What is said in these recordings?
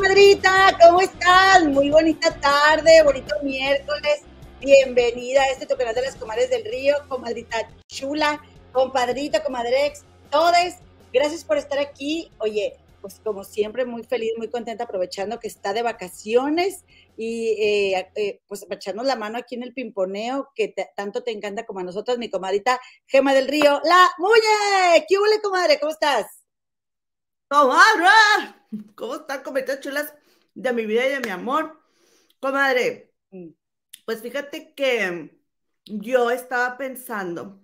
Comadrita, ¿cómo están? Muy bonita tarde, bonito miércoles. Bienvenida a este tu canal de las comadres del río, comadrita chula, compadrita, comadrex, todos. Gracias por estar aquí. Oye, pues como siempre, muy feliz, muy contenta, aprovechando que está de vacaciones y eh, eh, pues echarnos la mano aquí en el pimponeo que tanto te encanta como a nosotros, mi comadrita Gema del Río, la Muñe. ¿Qué huele, comadre? ¿Cómo estás? Comadre, ¿cómo están, comadritas chulas de mi vida y de mi amor? Comadre, pues fíjate que yo estaba pensando,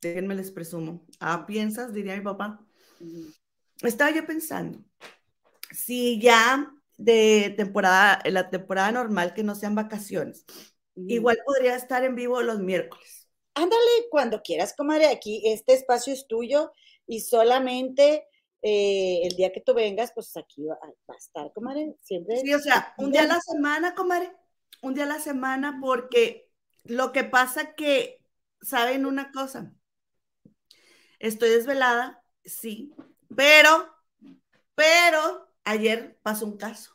déjenme les presumo, ah, piensas, diría mi papá, estaba yo pensando, si ya de temporada, la temporada normal, que no sean vacaciones, igual podría estar en vivo los miércoles. Ándale, cuando quieras, comadre, aquí este espacio es tuyo y solamente eh, el día que tú vengas, pues aquí va, a estar, comadre, siempre. Sí, o sea, un día a la semana, comadre, un día a la semana, porque lo que pasa que, ¿saben una cosa? Estoy desvelada, sí, pero, pero ayer pasó un caso.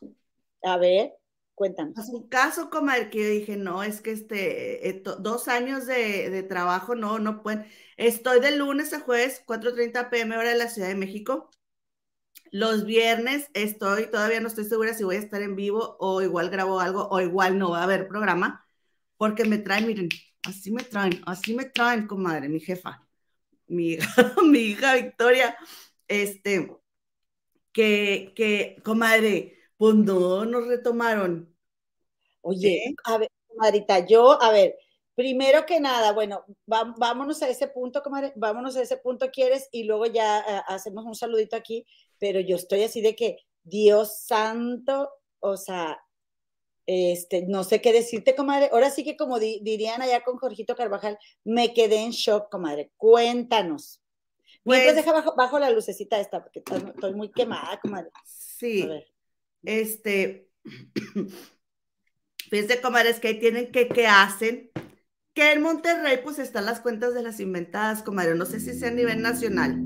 A ver, cuéntanos. Pasó un caso, comadre, que yo dije, no, es que este, dos años de, trabajo, no, no pueden. Estoy de lunes a jueves, 4.30 pm hora de la Ciudad de México. Los viernes estoy, todavía no estoy segura si voy a estar en vivo o igual grabo algo o igual no va a haber programa, porque me traen, miren, así me traen, así me traen, comadre, mi jefa, mi mi hija Victoria, este, que, que, comadre, pues no nos retomaron. Oye, a ver, comadrita, yo, a ver, primero que nada, bueno, vámonos a ese punto, comadre, vámonos a ese punto, ¿quieres? Y luego ya eh, hacemos un saludito aquí, pero yo estoy así de que, Dios santo, o sea, este, no sé qué decirte, comadre. Ahora sí que como dirían allá con Jorgito Carvajal, me quedé en shock, comadre. Cuéntanos. Pues, deja bajo, la lucecita esta, porque estoy, muy quemada, comadre. Sí. Este, fíjense, comadres, que ahí tienen que, ¿qué hacen? Que en Monterrey, pues, están las cuentas de las inventadas, comadre. No sé si sea a nivel nacional.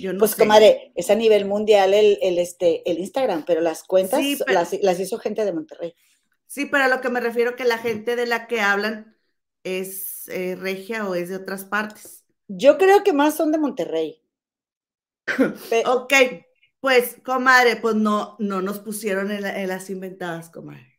Yo no pues, comadre, es a nivel mundial el, este, el Instagram, pero las cuentas las, hizo gente de Monterrey. Sí, pero a lo que me refiero que la gente de la que hablan es eh, regia o es de otras partes. Yo creo que más son de Monterrey. ok, pues, comadre, pues no, no nos pusieron en, las inventadas, comadre.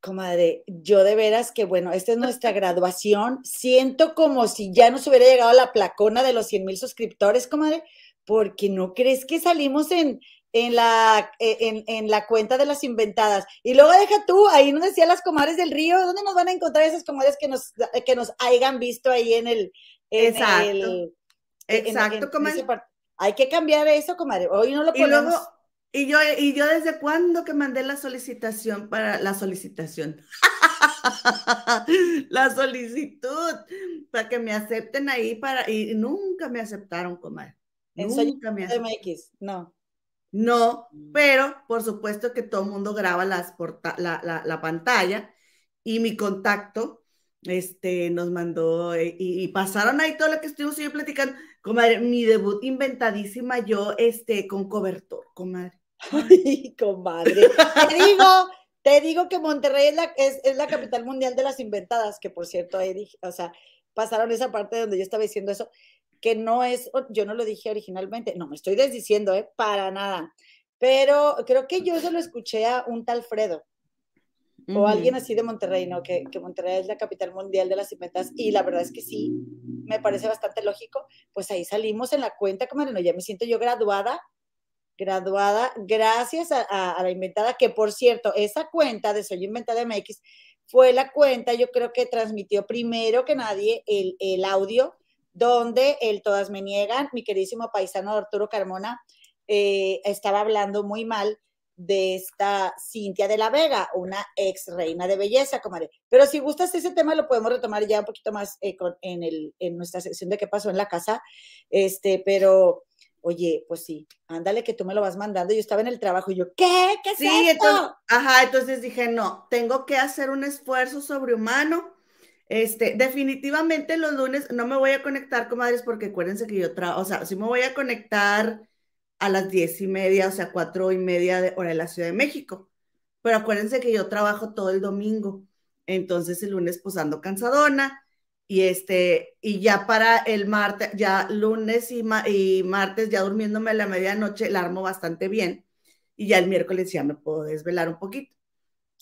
Comadre, yo de veras que, bueno, esta es nuestra graduación. Siento como si ya nos hubiera llegado la placona de los 100 mil suscriptores, comadre, porque no crees que salimos en, en la, en, en, la cuenta de las inventadas. Y luego deja tú, ahí nos decía las comadres del río, ¿dónde nos van a encontrar esas comadres que nos, que nos hayan visto ahí en el, Exacto. Exacto, comadre. Hay que cambiar eso, comadre. Hoy no lo ponemos. Y, yo, y yo desde cuándo que mandé la solicitación para la solicitación. la solicitud para que me acepten ahí para y nunca me aceptaron, comadre. nunca me MX, no. No, mm. pero por supuesto que todo el mundo graba las la, la, la, pantalla y mi contacto este, nos mandó eh, y, pasaron ahí todo lo que estuvimos yo platicando. Comadre, mi debut inventadísima yo, este, con cobertor, comadre. Ay, comadre. te digo, te digo que Monterrey es la, es, la capital mundial de las inventadas, que por cierto, ahí o sea, pasaron esa parte donde yo estaba diciendo eso, que no es, yo no lo dije originalmente, no me estoy desdiciendo, ¿eh? Para nada. Pero creo que yo se lo escuché a un tal Fredo, o alguien así de Monterrey, ¿no? Que, que, Monterrey es la capital mundial de las inventas y la verdad es que sí, me parece bastante lógico, pues ahí salimos en la cuenta, como no, ya me siento yo graduada, graduada gracias a, la inventada, que por cierto, esa cuenta de Soy Inventada MX fue la cuenta, yo creo que transmitió primero que nadie el, el audio donde el Todas Me Niegan, mi queridísimo paisano Arturo Carmona, eh, estaba hablando muy mal de esta Cintia de la Vega, una ex reina de belleza, comadre. Pero si gustas ese tema lo podemos retomar ya un poquito más eh, en, el, en nuestra sección de qué pasó en la casa. Este, pero, oye, pues sí, ándale que tú me lo vas mandando. Yo estaba en el trabajo y yo, ¿qué? ¿Qué es sí, Entonces, ajá, entonces dije, no, tengo que hacer un esfuerzo sobrehumano. Este, definitivamente los lunes no me voy a conectar, comadres, porque acuérdense que yo trabajo, o sea, sí me voy a conectar a las diez y media, o sea, cuatro y media de hora de la Ciudad de México. Pero acuérdense que yo trabajo todo el domingo, entonces el lunes pues ando cansadona y este, y ya para el martes, ya lunes y, y martes, ya durmiéndome a la medianoche, la armo bastante bien y ya el miércoles ya me puedo desvelar un poquito.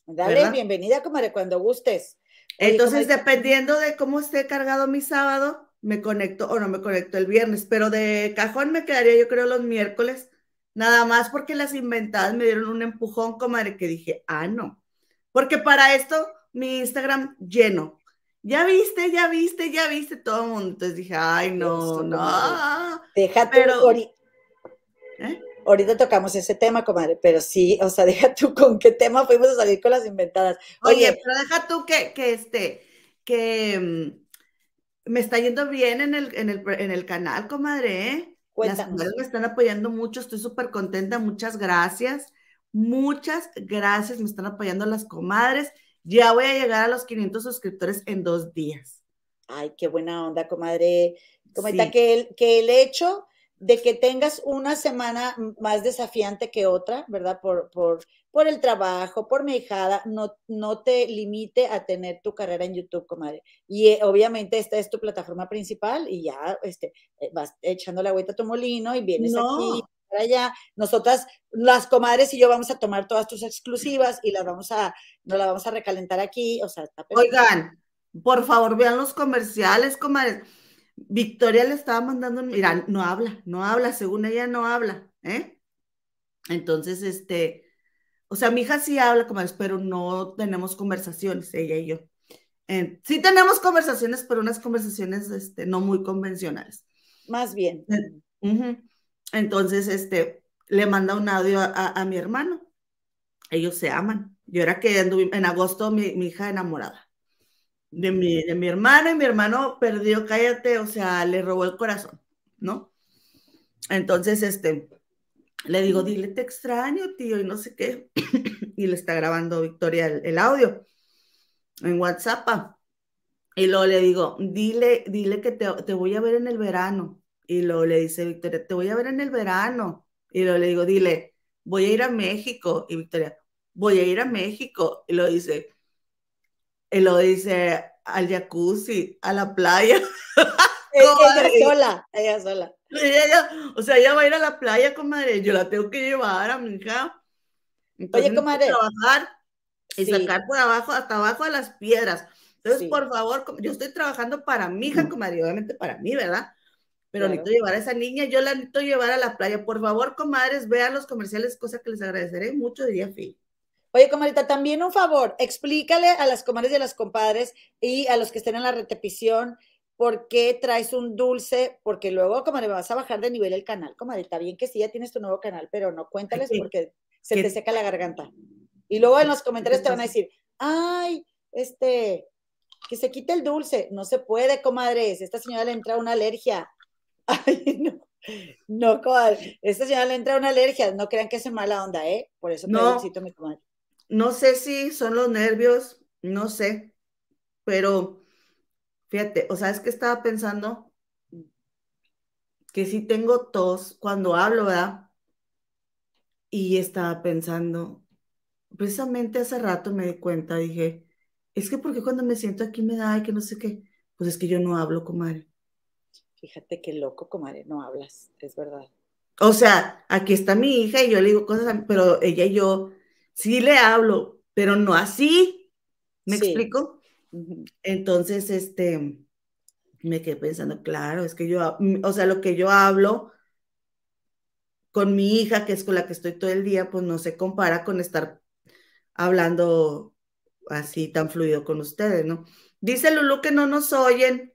Dale, bienvenida, comadre, cuando gustes. Entonces, dependiendo de cómo esté cargado mi sábado, me conecto o no me conecto el viernes, pero de cajón me quedaría yo creo los miércoles, nada más porque las inventadas me dieron un empujón, comadre, que dije, ah, no, porque para esto mi Instagram lleno. Ya viste, ya viste, ya viste todo el mundo. Entonces dije, ay, no, no. Deja pero, ¿Eh? ahorita tocamos ese tema, comadre, pero sí, o sea, deja tú con qué tema fuimos a salir con las inventadas. Oye, pero deja tú que, que este, que mm, me está yendo bien en el, en el, en el canal, comadre, ¿eh? Las mujeres me están apoyando mucho, estoy súper contenta, muchas gracias. Muchas gracias, me están apoyando las comadres. Ya voy a llegar a los 500 suscriptores en dos días. Ay, qué buena onda, comadre. Comadre, que, el, que el hecho de que tengas una semana más desafiante que otra, ¿verdad? Por, por, por el trabajo, por mi hijada, no, no te limite a tener tu carrera en YouTube, comadre. Y eh, obviamente esta es tu plataforma principal y ya este, eh, vas echando la vuelta a tu molino y vienes aquí allá. Nosotras, las comadres y yo vamos a tomar todas tus exclusivas y las vamos a, no las vamos a recalentar aquí. O sea, está Oigan, por favor, vean los comerciales, comadres Victoria le estaba mandando, mira, no habla, no habla, según ella no habla, ¿eh? Entonces, este, o sea, mi hija sí habla, como pero no tenemos conversaciones, ella y yo. sí tenemos conversaciones, pero unas conversaciones, este, no muy convencionales. Más bien. Entonces, este, le manda un audio a, mi hermano. Ellos se aman. Yo era que en agosto mi hija enamorada de mi, de mi hermano y mi hermano perdió, cállate, o sea, le robó el corazón, ¿no? Entonces, este, le digo, dile, te extraño, tío, y no sé qué. y le está grabando Victoria el, audio en WhatsApp. Y luego le digo, dile, dile que te, te, voy a ver en el verano. Y luego le dice Victoria, te voy a ver en el verano. Y luego le digo, dile, voy a ir a México. Y Victoria, voy a ir a México. Y lo dice, y lo dice al jacuzzi, a la playa. ella sola, ella sola. o sea, ella va a ir a la playa, comadre. Yo la tengo que llevar a mi hija. Oye, comadre. Trabajar y sacar por abajo, hasta abajo de las piedras. Entonces, por favor, yo estoy trabajando para mi hija, comadre, obviamente para mí, ¿verdad? Pero necesito llevar a esa niña, yo la necesito llevar a la playa. Por favor, comadres, vean los comerciales, cosa que les agradeceré mucho, diría Phil. Oye, comadita, también un favor, explícale a las comadres y a las compadres y a los que estén en la repetición por qué traes un dulce, porque luego, comadre, vas a bajar de nivel el canal, comadita. Bien que sí, ya tienes tu nuevo canal, pero no cuéntales porque se te seca la garganta. Y luego en los comentarios te van a decir, ay, este, que se quite el dulce. No se puede, comadres. Esta señora le entra una alergia. Ay, no. No, comadre. Esta señora le entra una alergia. No crean que es mala onda, ¿eh? Por eso no. mi comadre. No sé si son los nervios, no sé, pero fíjate, o sea, es que estaba pensando que si tengo tos cuando hablo, ¿verdad? Y estaba pensando, precisamente hace rato me di cuenta, dije, es que porque cuando me siento aquí me da, y que no sé qué, pues es que yo no hablo, comadre. Fíjate qué loco, comadre, no hablas, es verdad. O sea, aquí está mi hija y yo le digo cosas, pero ella y yo sí le hablo, pero no así. ¿Me explico? Entonces, este, me quedé pensando, claro, es que yo, o sea, lo que yo hablo con mi hija, que es con la que estoy todo el día, pues no se compara con estar hablando así tan fluido con ustedes, ¿no? Dice Lulu que no nos oyen.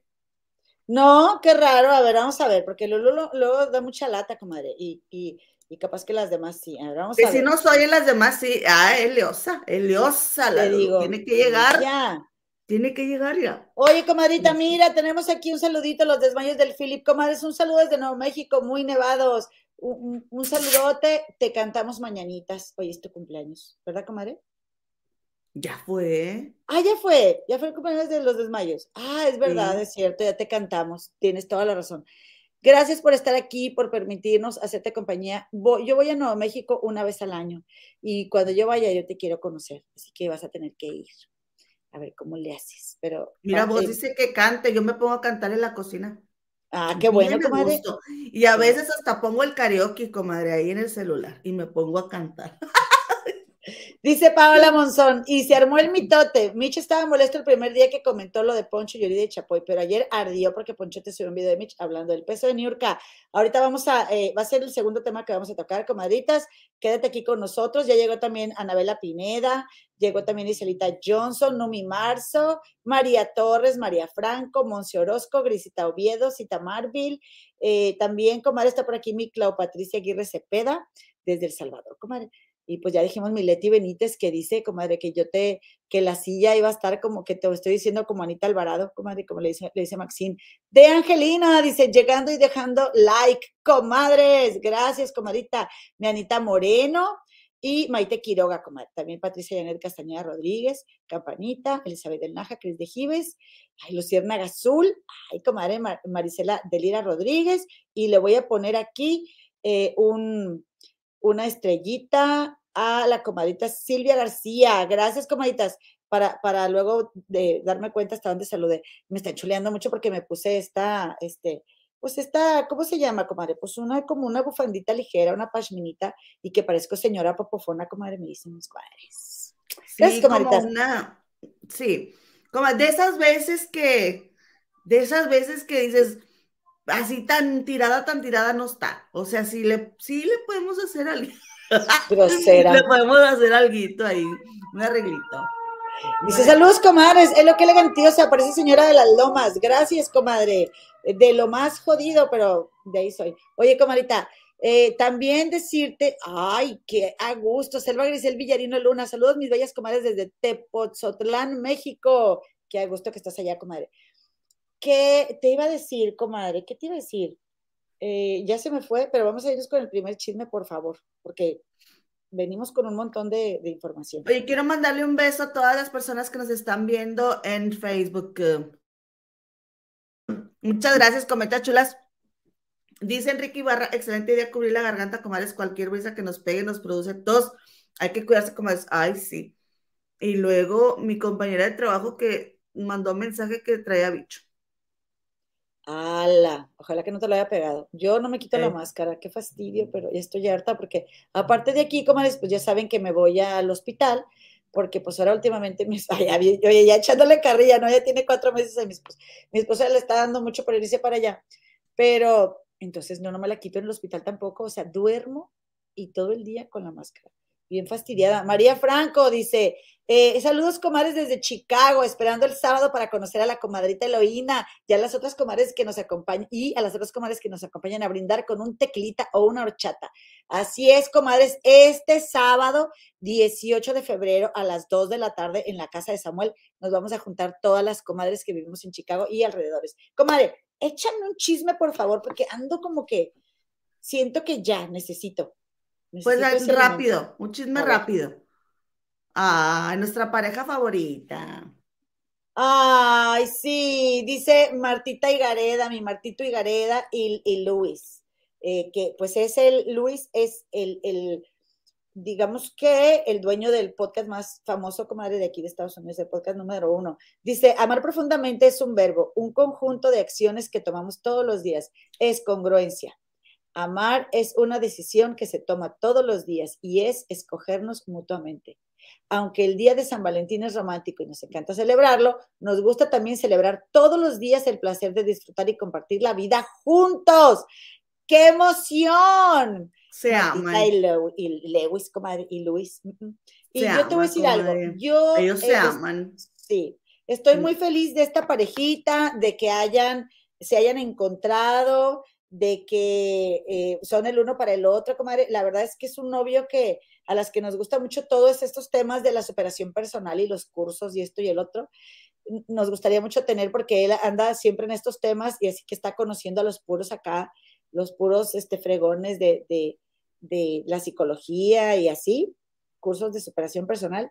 No, qué raro. A ver, vamos a ver, porque Lulu luego da mucha lata, comadre. Y, y, y capaz que las demás sí. vamos a si no soy en las demás sí. Ah, Eliosa, Eliosa, la digo. Tiene que llegar. Ya. Tiene que llegar ya. Oye, comadrita, mira, tenemos aquí un saludito, los desmayos del Philip. Comadres, un saludo desde Nuevo México, muy nevados. Un, saludote, te cantamos mañanitas. Hoy es tu cumpleaños, ¿verdad, comadre? Ya fue. Ah, ya fue, ya fue el cumpleaños de los desmayos. Ah, es verdad, es cierto, ya te cantamos, tienes toda la razón. Gracias por estar aquí, por permitirnos hacerte compañía. yo voy a Nuevo México una vez al año y cuando yo vaya yo te quiero conocer, así que vas a tener que ir. A ver cómo le haces, pero... Mira, vos dice que cante, yo me pongo a cantar en la cocina. Ah, qué bueno, comadre. Y a veces hasta pongo el karaoke, comadre, ahí en el celular y me pongo a cantar. Dice Paola Monzón, y se armó el mitote. Mitch estaba molesto el primer día que comentó lo de Poncho y de Chapoy, pero ayer ardió porque Poncho te subió un video de Mitch hablando del peso de Niurka. Ahorita vamos a, eh, va a ser el segundo tema que vamos a tocar, comadritas. Quédate aquí con nosotros. Ya llegó también Anabela Pineda, llegó también Iselita Johnson, Numi Marzo, María Torres, María Franco, Monse Orozco, Grisita Oviedo, Cita Marville. Eh, también, comadre, está por aquí mi Clau Patricia Aguirre Cepeda, desde El Salvador, comadre. Y pues ya dijimos Mileti Benítez que dice, comadre, que yo te, que la silla iba a estar como que te estoy diciendo como Anita Alvarado, comadre, como le dice, le dice Maxine. De Angelina, dice, llegando y dejando like, comadres, gracias, comadita. Mi Anita Moreno y Maite Quiroga, comadre. También Patricia Janet Castañeda Rodríguez, Campanita, Elizabeth del Naja, Cris de Gives, ay, Luciérnaga Azul, ay, comadre Marisela Delira Rodríguez, y le voy a poner aquí eh, un una estrellita a la comadita Silvia García. Gracias, comaditas, para, para luego de darme cuenta hasta dónde saludé. Me está chuleando mucho porque me puse esta, este, pues esta, ¿cómo se llama, comadre? Pues una, como una bufandita ligera, una pashminita, y que parezco señora popofona, comadre, me dicen mis cuadres. Sí, como una, sí, como de esas veces que, de esas veces que dices, así tan tirada, tan tirada no está. O sea, sí le, sí le podemos hacer algo. Grosera. le podemos hacer algo ahí, un arreglito. Dice, saludos, comadres, es lo que se parece señora de las lomas. Gracias, comadre. De lo más jodido, pero de ahí soy. Oye, comadita, eh, también decirte, ay, qué a gusto, Selva Grisel Villarino Luna, saludos mis bellas comadres desde Tepotzotlán, México. Qué a gusto que estás allá, comadre. ¿Qué te iba a decir, comadre? ¿Qué te iba a decir? Eh, ya se me fue, pero vamos a irnos con el primer chisme, por favor, porque venimos con un montón de, información. Oye, quiero mandarle un beso a todas las personas que nos están viendo en Facebook. Muchas gracias, cometa chulas. Dice Enrique Ibarra, excelente idea cubrir la garganta, comadres, cualquier brisa que nos pegue nos produce tos. Hay que cuidarse, comadres. Ay, sí. Y luego mi compañera de trabajo que mandó un mensaje que traía bicho. ¡Hala! Ojalá que no te lo haya pegado. Yo no me quito la máscara, qué fastidio, pero ya estoy harta porque aparte de aquí, como pues ya saben que me voy al hospital, porque pues ahora últimamente mi ya, oye, ya echándole carrilla, ¿no? Ya tiene cuatro meses a mi esposa. Mi esposa le está dando mucho por irse para allá, pero entonces no, no me la quito en el hospital tampoco, o sea, duermo y todo el día con la máscara bien fastidiada. María Franco dice, eh, saludos comadres desde Chicago, esperando el sábado para conocer a la comadrita Eloína y a las otras comadres que nos acompañan y a las otras comadres que nos acompañan a brindar con un tequilita o una horchata. Así es, comadres, este sábado 18 de febrero a las 2 de la tarde en la casa de Samuel nos vamos a juntar todas las comadres que vivimos en Chicago y alrededores. Comadre, échame un chisme, por favor, porque ando como que siento que ya necesito. Pues rápido, un chisme rápido. Ah, nuestra pareja favorita. Ay, sí, dice Martita Higareda, mi Martito Higareda y, y Luis, eh, que pues es el, Luis es el, el, digamos que el dueño del podcast más famoso, comadre, de aquí de Estados Unidos, el podcast número uno. Dice, amar profundamente es un verbo, un conjunto de acciones que tomamos todos los días, es congruencia. Amar es una decisión que se toma todos los días y es escogernos mutuamente. Aunque el día de San Valentín es romántico y nos encanta celebrarlo, nos gusta también celebrar todos los días el placer de disfrutar y compartir la vida juntos. ¡Qué emoción! Se aman. Y, Lewis, comadre, y Luis. Y yo te voy a decir algo. Yo, Ellos se aman. Sí, estoy muy feliz de esta parejita, de que hayan, se hayan encontrado, de que eh, son el uno para el otro, comadre. La verdad es que es un novio que a las que nos gusta mucho todos estos temas de la superación personal y los cursos y esto y el otro. Nos gustaría mucho tener porque él anda siempre en estos temas y así que está conociendo a los puros acá, los puros este, fregones de, de, de la psicología y así, cursos de superación personal.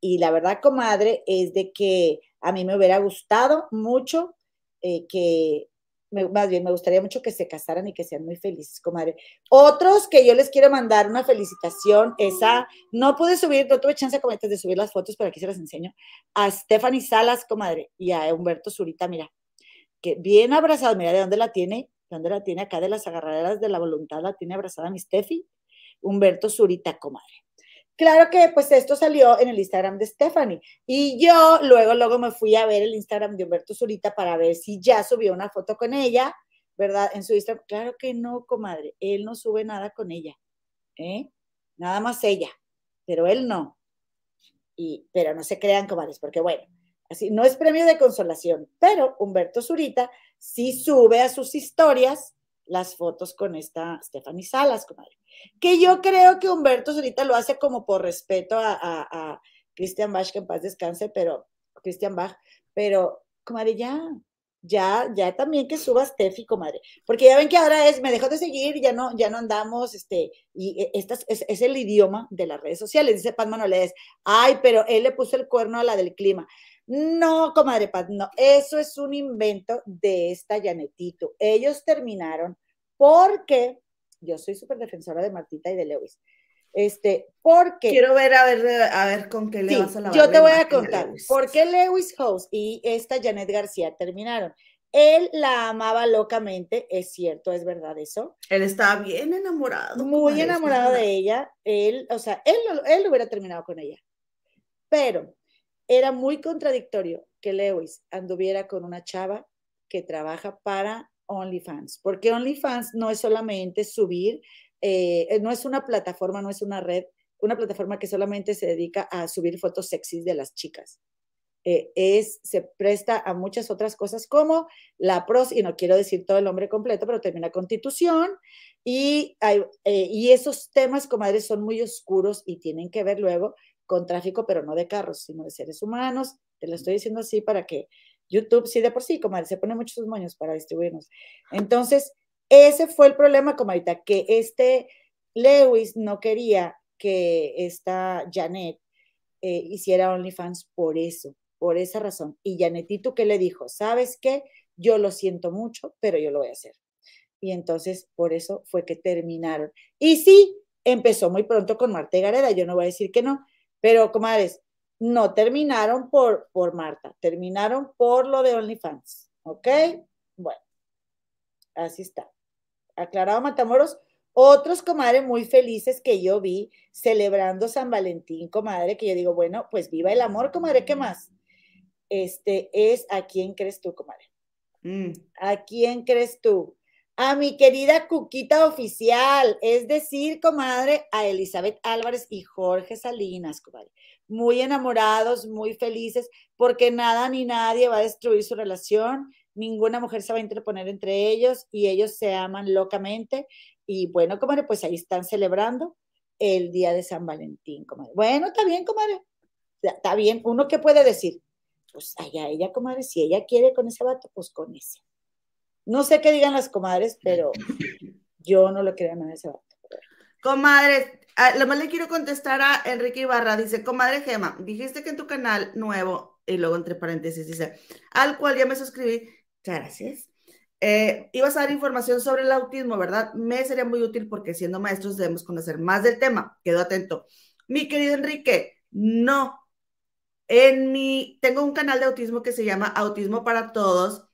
Y la verdad, comadre, es de que a mí me hubiera gustado mucho eh, que más bien, me gustaría mucho que se casaran y que sean muy felices, comadre. Otros que yo les quiero mandar una felicitación, esa, no pude subir, no tuve chance como de subir las fotos, pero aquí se las enseño, a Stephanie Salas, comadre, y a Humberto Zurita, mira, que bien abrazado, mira de dónde la tiene, de dónde la tiene, acá de las agarraderas de la voluntad, la tiene abrazada mi Steffi, Humberto Zurita, comadre. Claro que pues esto salió en el Instagram de Stephanie y yo luego, luego me fui a ver el Instagram de Humberto Zurita para ver si ya subió una foto con ella, ¿verdad? En su Instagram. Claro que no, comadre, él no sube nada con ella, ¿eh? Nada más ella, pero él no. Y, pero no se crean, comadres, porque bueno, así no es premio de consolación, pero Humberto Zurita sí sube a sus historias las fotos con esta Stephanie Salas, comadre. Que yo creo que Humberto ahorita lo hace como por respeto a, a, Christian Bach, que en paz descanse, pero Christian Bach, pero, comadre, ya, ya, ya también que suba Steffi, comadre, porque ya ven que ahora es, me dejó de seguir, ya no, ya no andamos, este, y esta es, es, el idioma de las redes sociales, dice Paz Manoles, ay, pero él le puso el cuerno a la del clima. No, comadre Paz, no, eso es un invento de esta Janetito. Ellos terminaron porque yo soy súper defensora de Martita y de Lewis. Este, porque. Quiero ver, a ver, a ver con qué le vas a la Yo te voy a contar. ¿Por qué Lewis House y esta Janet García terminaron? Él la amaba locamente, es cierto, es verdad eso. Él estaba bien enamorado. Muy enamorado de ella. Él, o sea, él, él hubiera terminado con ella. Pero era muy contradictorio que Lewis anduviera con una chava que trabaja para OnlyFans, porque OnlyFans no es solamente subir, eh, no es una plataforma, no es una red, una plataforma que solamente se dedica a subir fotos sexys de las chicas. Eh, es, se presta a muchas otras cosas como la pros, y no quiero decir todo el nombre completo, pero termina constitución, y, eh, y esos temas, comadres, son muy oscuros y tienen que ver luego con tráfico, pero no de carros, sino de seres humanos. Te lo estoy diciendo así para que YouTube sí de por sí, comadre, se pone muchos moños para distribuirnos. Entonces, ese fue el problema, comadita, que este Lewis no quería que esta Janet eh, hiciera OnlyFans por eso, por esa razón. Y Janetito que le dijo, ¿sabes qué? Yo lo siento mucho, pero yo lo voy a hacer. Y entonces, por eso fue que terminaron. Y sí, empezó muy pronto con Marta Gareda, yo no voy a decir que no, pero comadres, no terminaron por, por Marta, terminaron por lo de OnlyFans. ¿Ok? Bueno, así está. Aclarado Matamoros. Otros, comadre, muy felices que yo vi celebrando San Valentín, comadre, que yo digo, bueno, pues viva el amor, comadre, ¿qué más? Este es a quién crees tú, comadre. Mm. ¿A quién crees tú? A mi querida Cuquita oficial, es decir, comadre, a Elizabeth Álvarez y Jorge Salinas, comadre muy enamorados, muy felices, porque nada ni nadie va a destruir su relación, ninguna mujer se va a interponer entre ellos y ellos se aman locamente. Y bueno, comadre, pues ahí están celebrando el día de San Valentín, comadre. Bueno, está bien, comadre. Está bien. ¿Uno qué puede decir? Pues allá ella, comadre, si ella quiere con ese vato, pues con ese. No sé qué digan las comadres, pero yo no lo creo en ese vato. Comadres, Ah, lo más le quiero contestar a Enrique Ibarra. Dice, comadre Gema, dijiste que en tu canal nuevo, y luego entre paréntesis dice, al cual ya me suscribí, gracias. Eh, ibas a dar información sobre el autismo, ¿verdad? Me sería muy útil porque siendo maestros debemos conocer más del tema. Quedo atento. Mi querido Enrique, no. En mi, tengo un canal de autismo que se llama Autismo para Todos,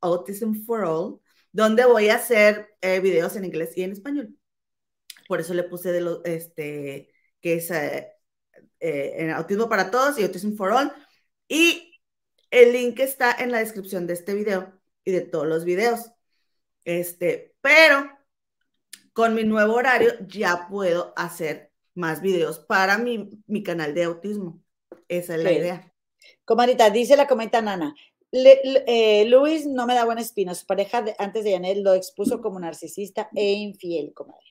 Autism for All, donde voy a hacer eh, videos en inglés y en español por eso le puse de lo, este, que es eh, eh, en Autismo para Todos y Autism for All. Y el link está en la descripción de este video y de todos los videos. Este, pero con mi nuevo horario ya puedo hacer más videos para mi, mi canal de autismo. Esa es la idea. Comadita, dice la comenta Nana. Eh, Luis no me da buena espina. Su pareja antes de Janet lo expuso como narcisista e infiel, comadre.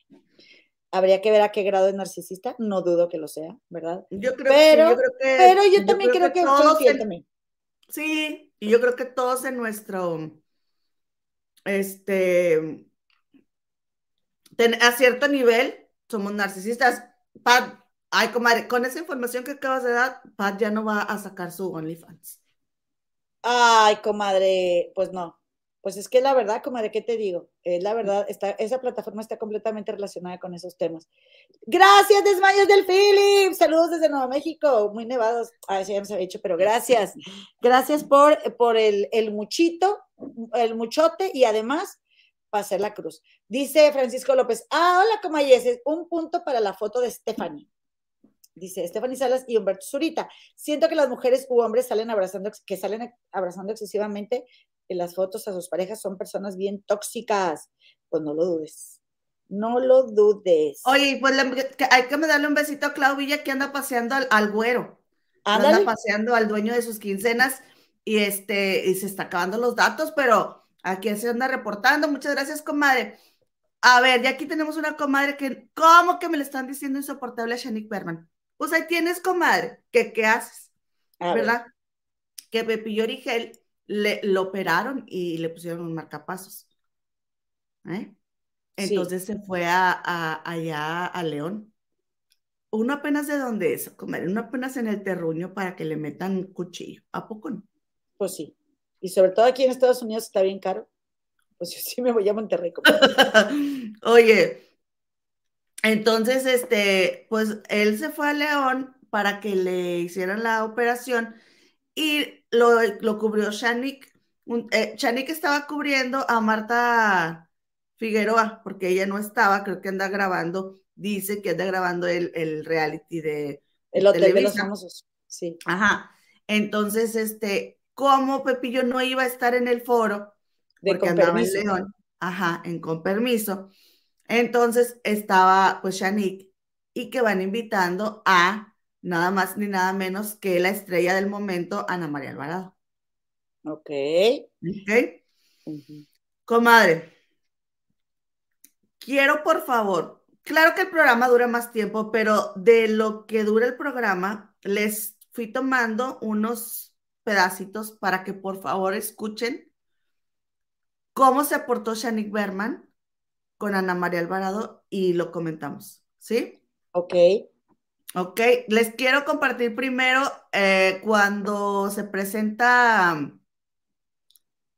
Habría que ver a qué grado es narcisista, no dudo que lo sea, ¿verdad? Yo creo, pero, sí, yo creo que. Pero yo también creo, que, que también. Sí, y yo creo que todos en nuestro. Este. a cierto nivel somos narcisistas. Pat, ay, comadre, con esa información que acabas de dar, Pat ya no va a sacar su OnlyFans. Ay, comadre, pues no. Pues es que la verdad, como de qué te digo, es la verdad, está, esa plataforma está completamente relacionada con esos temas. Gracias, Desmayos del Philip. Saludos desde Nuevo México, muy nevados. Ah, eso ya se había dicho, pero gracias. Gracias por, por el, el muchito, el muchote y además para hacer la cruz. Dice Francisco López, ah, hola, comayeses, un punto para la foto de Stephanie. Dice Stephanie Salas y Humberto Zurita. Siento que las mujeres u hombres salen abrazando, que salen abrazando excesivamente en las fotos a sus parejas son personas bien tóxicas. Pues no lo dudes. No lo dudes. Oye, pues hay que darle un besito a Clau Villa que anda paseando al, güero. Anda paseando al dueño de sus quincenas y este, y se está acabando los datos, pero aquí se anda reportando. Muchas gracias, comadre. A ver, ya aquí tenemos una comadre que, ¿cómo que me le están diciendo insoportable a Shanik Berman? Pues ahí tienes, comadre, ¿qué, qué haces? ¿Verdad? Que Pepillo Origel le, lo operaron y le pusieron un marcapasos. ¿eh? Entonces se fue a, allá a León. Uno apenas de dónde es, comer, uno apenas en el terruño para que le metan un cuchillo. ¿A poco no? Pues sí. Y sobre todo aquí en Estados Unidos está bien caro. Pues yo sí me voy a Monterrey. Oye, entonces, este, pues él se fue a León para que le hicieran la operación y lo, cubrió Shanik. Eh, Shanik estaba cubriendo a Marta Figueroa, porque ella no estaba, creo que anda grabando, dice que anda grabando el, reality de el hotel de los famosos. Sí. Ajá. Entonces, este, como Pepillo no iba a estar en el foro, de porque andaba en León, ajá, en con permiso. Entonces estaba pues Shanik y que van invitando a nada más ni nada menos que la estrella del momento, Ana María Alvarado. Ok. Ok. Comadre, quiero por favor, claro que el programa dura más tiempo, pero de lo que dura el programa, les fui tomando unos pedacitos para que por favor escuchen cómo se aportó Shanik Berman con Ana María Alvarado y lo comentamos, ¿sí? Ok. Ok, les quiero compartir primero eh, cuando se presenta,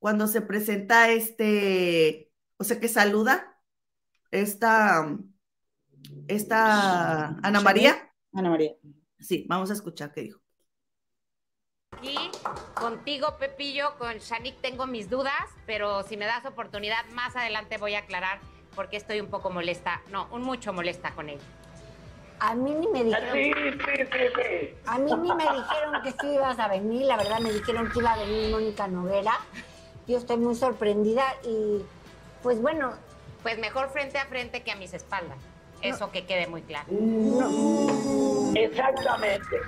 cuando se presenta este, o sea, que saluda esta, esta Ana María. Ana María. Sí, vamos a escuchar qué dijo. Aquí contigo, Pepillo, con Shanik tengo mis dudas, pero si me das oportunidad, más adelante voy a aclarar por qué estoy un poco molesta, no, un mucho molesta con él. A mí ni me dijeron. Sí, sí, sí, A mí ni me dijeron que tú ibas a venir. La verdad, me dijeron que iba a venir Mónica Noguera. Yo estoy muy sorprendida y, pues bueno. Pues mejor frente a frente que a mis espaldas. Eso que quede muy claro. Exactamente.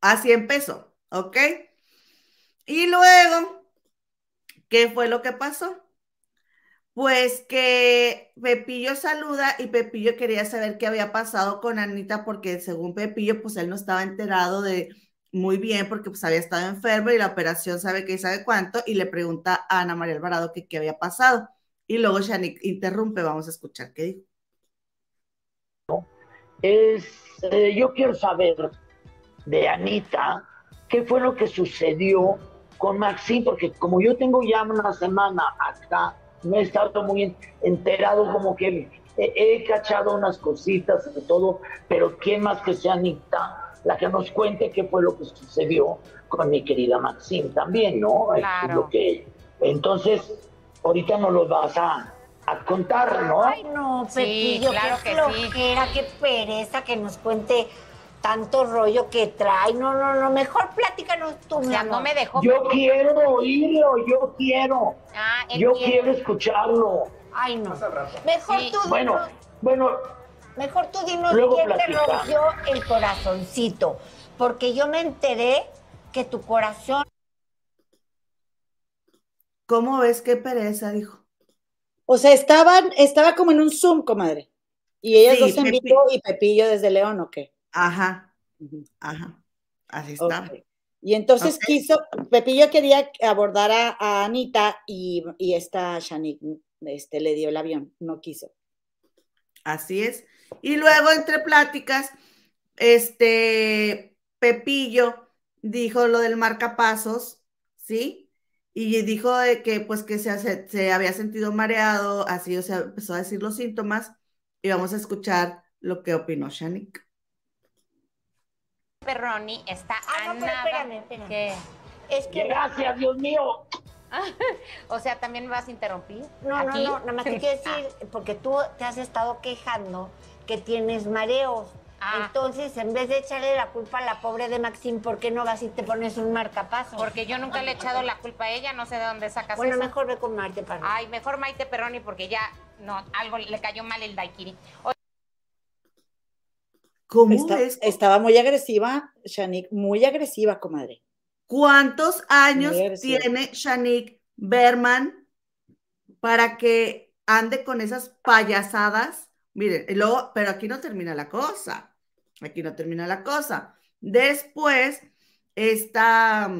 Así empezó, ¿ok? Y luego, ¿qué fue lo que pasó? Pues que Pepillo saluda y Pepillo quería saber qué había pasado con Anita porque según Pepillo, pues él no estaba enterado de muy bien porque pues había estado enfermo y la operación sabe qué y sabe cuánto y le pregunta a Ana María Alvarado qué había pasado. Y luego Shanik interrumpe, vamos a escuchar qué dijo. Es, eh, yo quiero saber de Anita qué fue lo que sucedió con Maxine, porque como yo tengo ya una semana acá no he estado muy enterado, como que he, cachado unas cositas de todo, pero ¿quién más que sea Anita la que nos cuente qué fue lo que sucedió con mi querida Maxine también, ¿no? Claro. que, entonces, ahorita nos lo vas a, contar, ¿no? Ay, no, Pepillo, claro qué flojera, qué pereza que nos cuente tanto rollo que trae. No, no, no, mejor platícanos tú, Ya no me dejó. Yo quiero oírlo, yo quiero. Ah, yo quiero escucharlo. Ay, no. Mejor tú Bueno, bueno. Mejor tú dinos quién te rompió el corazoncito. Porque yo me enteré que tu corazón. ¿Cómo ves qué pereza? Dijo. O sea, estaban, estaba como en un Zoom, comadre. Y ellas dos en vivo y Pepillo desde León, ¿o qué? Ajá, ajá, así está. Y entonces quiso, Pepillo quería abordar a, Anita y, y, esta Shanik este, le dio el avión, no quiso. Así es. Y luego, entre pláticas, este Pepillo dijo lo del marcapasos, ¿sí? Y dijo de que pues que se, se había sentido mareado, así, o sea, empezó a decir los síntomas y vamos a escuchar lo que opinó Shanik. Perroni está ah, no, espérame, espérame. Es que... Gracias, Dios mío. o sea, ¿también me vas a interrumpir? No, no, no, nada más te quiero decir, porque tú te has estado quejando que tienes mareos. Ah. Entonces, en vez de echarle la culpa a la pobre de Maxim, ¿por qué no vas y te pones un marcapaso? Porque yo nunca le he echado la culpa a ella, no sé de dónde sacas bueno, eso. Bueno, mejor ve con Maite Perroni. Ay, mejor Maite Perroni porque ya, no, algo le cayó mal el daiquiri. ¿Cómo es? Estaba muy agresiva, Shanik, muy agresiva, comadre. ¿Cuántos años tiene Shanik Berman para que ande con esas payasadas? Miren, luego, pero aquí no termina la cosa. Aquí no termina la cosa. Después, esta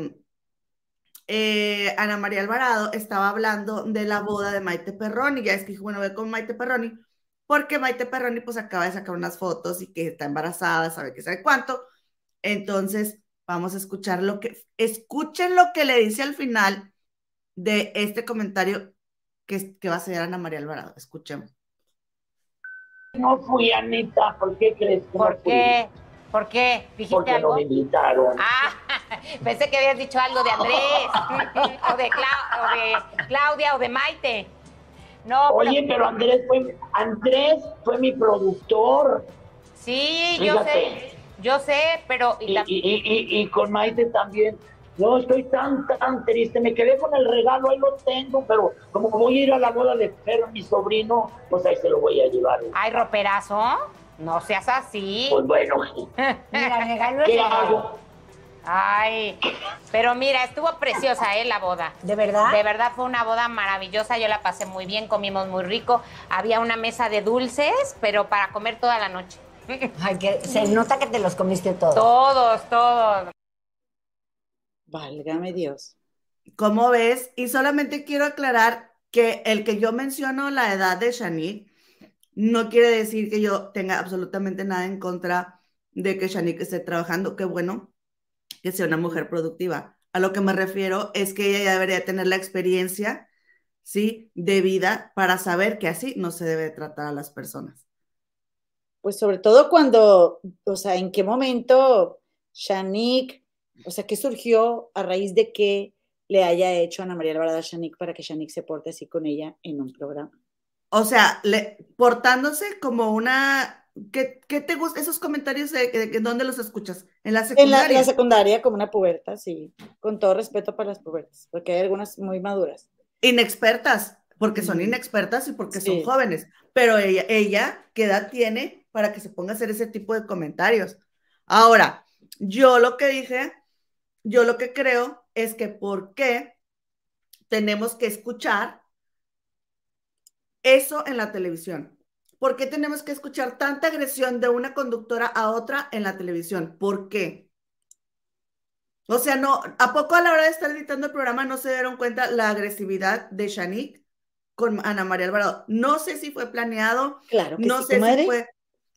eh, Ana María Alvarado estaba hablando de la boda de Maite Perroni. Ya es que bueno, ve con Maite Perroni, porque Maite Perroni pues acaba de sacar unas fotos y que está embarazada, sabe que sabe cuánto. Entonces, Vamos a escuchar lo que, escuchen lo que le dice al final de este comentario que, que va a ser Ana María Alvarado. Escuchemos. No fui, Anita, ¿por qué crees que ¿Por qué? ¿Por qué? ¿Dijiste Porque algo? no me invitaron. Ah, pensé que habías dicho algo de Andrés, o, de Claudia, o de Maite. No, Oye, pero, Andrés fue, Andrés fue mi productor. Sí, yo sé. Yo sé, pero... Y, y, con Maite también. No, estoy tan, tan triste. Me quedé con el regalo, ahí lo tengo, pero como voy a ir a la boda de Fer, mi sobrino, pues ahí se lo voy a llevar. Ay, roperazo, no seas así. Pues bueno. Mira, regalo ¿Qué hago? Ay, pero mira, estuvo preciosa, ¿eh? La boda. ¿De verdad? De verdad fue una boda maravillosa, yo la pasé muy bien, comimos muy rico. Había una mesa de dulces, pero para comer toda la noche. Ay, que se nota que te los comiste todos. Todos, todos. Válgame Dios. ¿Cómo ves? Y solamente quiero aclarar que el que yo menciono la edad de Shanique no quiere decir que yo tenga absolutamente nada en contra de que Shanique esté trabajando. Qué bueno que sea una mujer productiva. A lo que me refiero es que ella debería tener la experiencia, ¿sí? De vida para saber que así no se debe tratar a las personas. Pues sobre todo cuando, o sea, en qué momento Shanik, o sea, qué surgió a raíz de que le haya hecho Ana María Alvarado a Shanik para que Shanik se porte así con ella en un programa. O sea, le, portándose como una... ¿Qué, qué te gusta? Esos comentarios, de, ¿dónde los escuchas? ¿En la secundaria? En la, secundaria, como una puberta, sí. Con todo respeto para las pubertas, porque hay algunas muy maduras. Inexpertas, porque son inexpertas y porque son jóvenes. Pero ella, ella, ¿qué edad tiene? para que se ponga a hacer ese tipo de comentarios. Ahora, yo lo que dije, yo lo que creo es que por qué tenemos que escuchar eso en la televisión. ¿Por qué tenemos que escuchar tanta agresión de una conductora a otra en la televisión? ¿Por qué? O sea, no, ¿a poco a la hora de estar editando el programa no se dieron cuenta la agresividad de Shanique con Ana María Alvarado? No sé si fue planeado. Claro. no sé si fue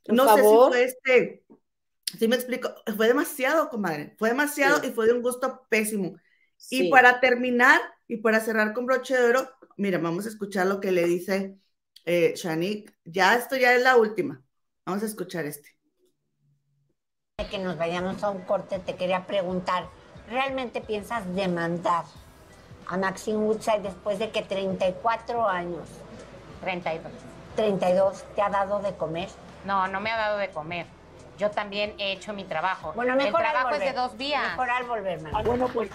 no sé si fue este, si me explico, fue demasiado, comadre, fue demasiado y fue de un gusto pésimo. Y para terminar y para cerrar con broche de oro, mira, vamos a escuchar lo que le dice eh, Shanik. Ya esto ya es la última. Vamos a escuchar este. Que nos vayamos a un corte, te quería preguntar, ¿realmente piensas demandar a Maxine Woodside después de que 34 años, 32, 32 te ha dado de comer? No, no me ha dado de comer. Yo también he hecho mi trabajo. Bueno, mejor El trabajo es de dos días. Mejor al volver, ah, bueno, pues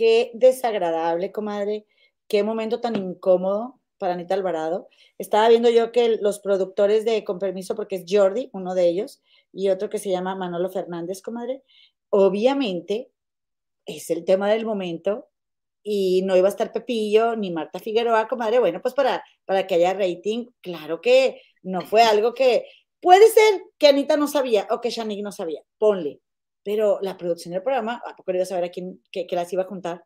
Qué desagradable, comadre. Qué momento tan incómodo para Anita Alvarado. Estaba viendo yo que los productores de Con Permiso, porque es Jordi, uno de ellos, y otro que se llama Manolo Fernández, comadre, obviamente es el tema del momento y no iba a estar Pepillo ni Marta Figueroa, comadre, bueno, pues para, para que haya rating, claro que no fue algo que, puede ser que Anita no sabía o que Shanik no sabía, ponle, pero la producción del programa, ¿a poco iba a saber a quién que, las iba a juntar?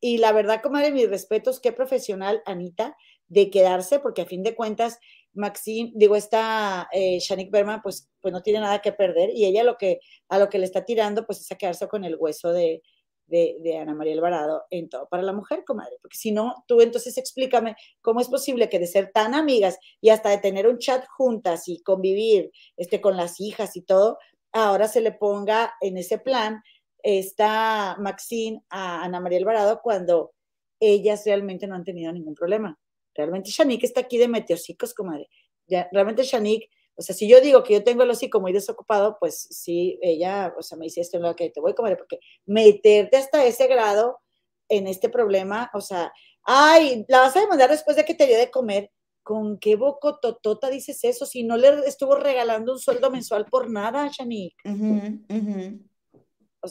Y la verdad, comadre, mis respetos, qué profesional Anita de quedarse, porque a fin de cuentas Maxine, digo, esta eh, Shanik Berman, pues, pues no tiene nada que perder y ella lo que, a lo que le está tirando, pues es a quedarse con el hueso de, de, Ana María Alvarado en todo para la mujer, comadre. Porque si no, tú entonces explícame cómo es posible que de ser tan amigas y hasta de tener un chat juntas y convivir este, con las hijas y todo, ahora se le ponga en ese plan esta Maxine a Ana María Alvarado cuando ellas realmente no han tenido ningún problema. Realmente Shanik está aquí de meteosicos, comadre. Ya, realmente Shanik, o sea, si yo digo que yo tengo el hocico muy desocupado, pues sí, ella, o sea, me dice esto en lo que te voy, comadre, porque meterte hasta ese grado en este problema, o sea, ay, la vas a demandar después de que te dio de comer. ¿Con qué boco totota dices eso? Si no le estuvo regalando un sueldo mensual por nada, Shanik.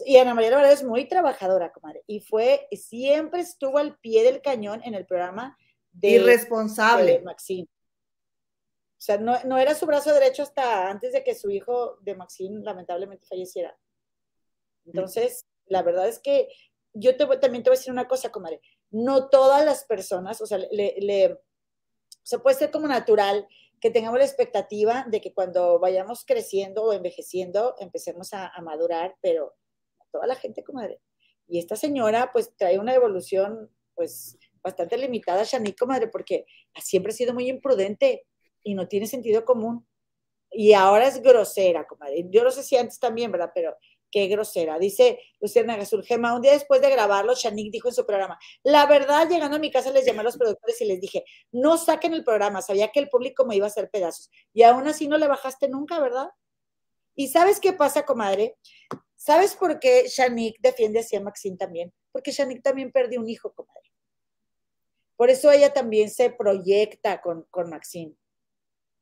y Ana María Alvarado es muy trabajadora, comadre. Y fue, siempre estuvo al pie del cañón en el programa Irresponsable. Maxine. O sea, no, era su brazo derecho hasta antes de que su hijo de Maxine lamentablemente falleciera. Entonces, la verdad es que yo te, también te voy a decir una cosa, comadre. No todas las personas, o sea, le, o puede ser como natural que tengamos la expectativa de que cuando vayamos creciendo o envejeciendo empecemos a, a madurar, pero toda la gente, comadre. Y esta señora, pues, trae una evolución, pues, bastante limitada, Shanique, comadre, porque siempre ha sido muy imprudente y no tiene sentido común. Y ahora es grosera, comadre. Yo no sé si antes también, ¿verdad? Pero qué grosera. Dice Luciana Gema, un día después de grabarlo, Shanique dijo en su programa, la verdad, llegando a mi casa les llamé a los productores y les dije, no saquen el programa, sabía que el público me iba a hacer pedazos. Y aún así no le bajaste nunca, ¿verdad? ¿Y sabes qué pasa, comadre? ¿Sabes por qué Shanique defiende así a Maxine también? Porque Shanique también perdió un hijo, comadre. Por eso ella también se proyecta con, con Maxine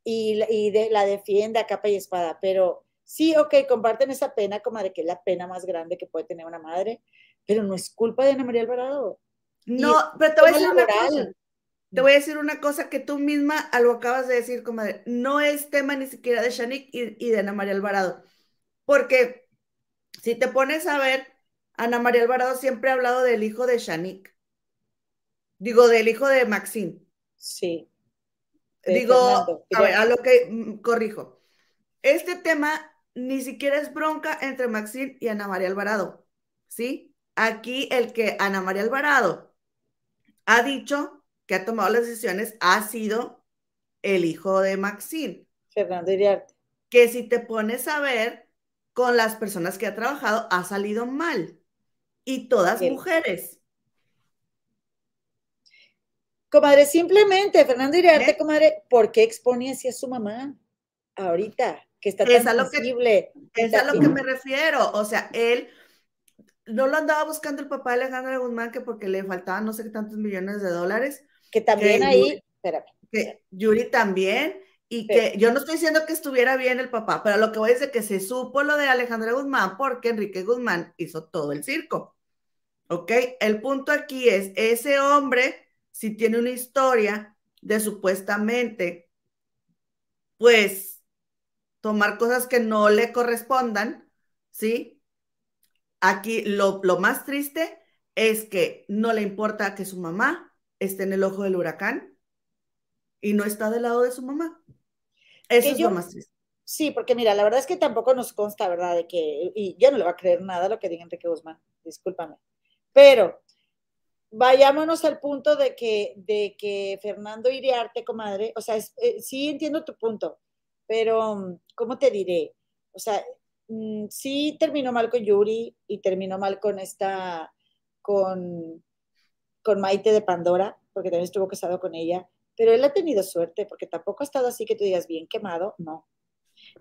y, la defiende a capa y espada, pero sí, ok, comparten esa pena como de que es la pena más grande que puede tener una madre, pero no es culpa de Ana María Alvarado. No, pero te voy a decir una cosa. Te voy a decir una cosa que tú misma lo acabas de decir, comadre. No es tema ni siquiera de Shanik y, y, de Ana María Alvarado. Porque si te pones a ver, Ana María Alvarado siempre ha hablado del hijo de Shanik. Digo, del hijo de Maxine. Sí. Digo, a ver, a lo que mm, corrijo. Este tema ni siquiera es bronca entre Maxine y Ana María Alvarado. ¿Sí? Aquí el que Ana María Alvarado ha dicho que ha tomado las decisiones ha sido el hijo de Maxine. Fernando Iriarte. Que si te pones a ver con las personas que ha trabajado, ha salido mal. Y todas mujeres. Comadre, simplemente, Fernando Iriarte, ¿Eh? comadre, ¿por qué expone así a su mamá ahorita? Que está tan es a lo Que, es a lo que me refiero. O sea, él no lo andaba buscando el papá de Alejandra Guzmán que porque le faltaban no sé qué tantos millones de dólares. Que también ahí, espérame. Que Yuri también. Y que yo no estoy diciendo que estuviera bien el papá, pero lo que voy a decir es que se supo lo de Alejandra Guzmán porque Enrique Guzmán hizo todo el circo. ¿Ok? El punto aquí es, ese hombre si tiene una historia de supuestamente, pues, tomar cosas que no le correspondan, ¿sí? Aquí lo, más triste es que no le importa que su mamá esté en el ojo del huracán y no está del lado de su mamá. Eso es lo más triste. Sí, porque mira, la verdad es que tampoco nos consta, ¿verdad? De que, y yo no le voy a creer nada lo que diga Enrique Guzmán, discúlpame. Pero vayámonos al punto de que, de que Fernando Iriarte, comadre, o sea, eh, sí entiendo tu punto, pero ¿cómo te diré? O sea, mm, sí terminó mal con Yuri y terminó mal con esta, con, con Maite de Pandora, porque también estuvo casado con ella, pero él ha tenido suerte, porque tampoco ha estado así que tú digas bien quemado, no.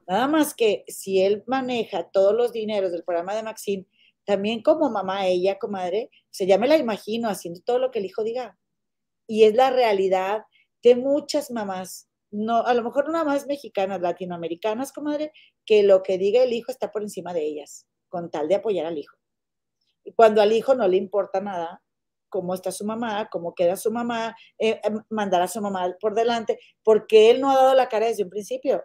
Nada más que si él maneja todos los dineros del programa de Maxine, también como mamá, ella, comadre, o sea, ya me la imagino haciendo todo lo que el hijo diga. Y es la realidad de muchas mamás, no, a lo mejor no más mexicanas, latinoamericanas, comadre, que lo que diga el hijo está por encima de ellas, con tal de apoyar al hijo. Y cuando al hijo no le importa nada, cómo está su mamá, cómo queda su mamá, eh, eh, mandar a su mamá por delante, porque él no ha dado la cara desde un principio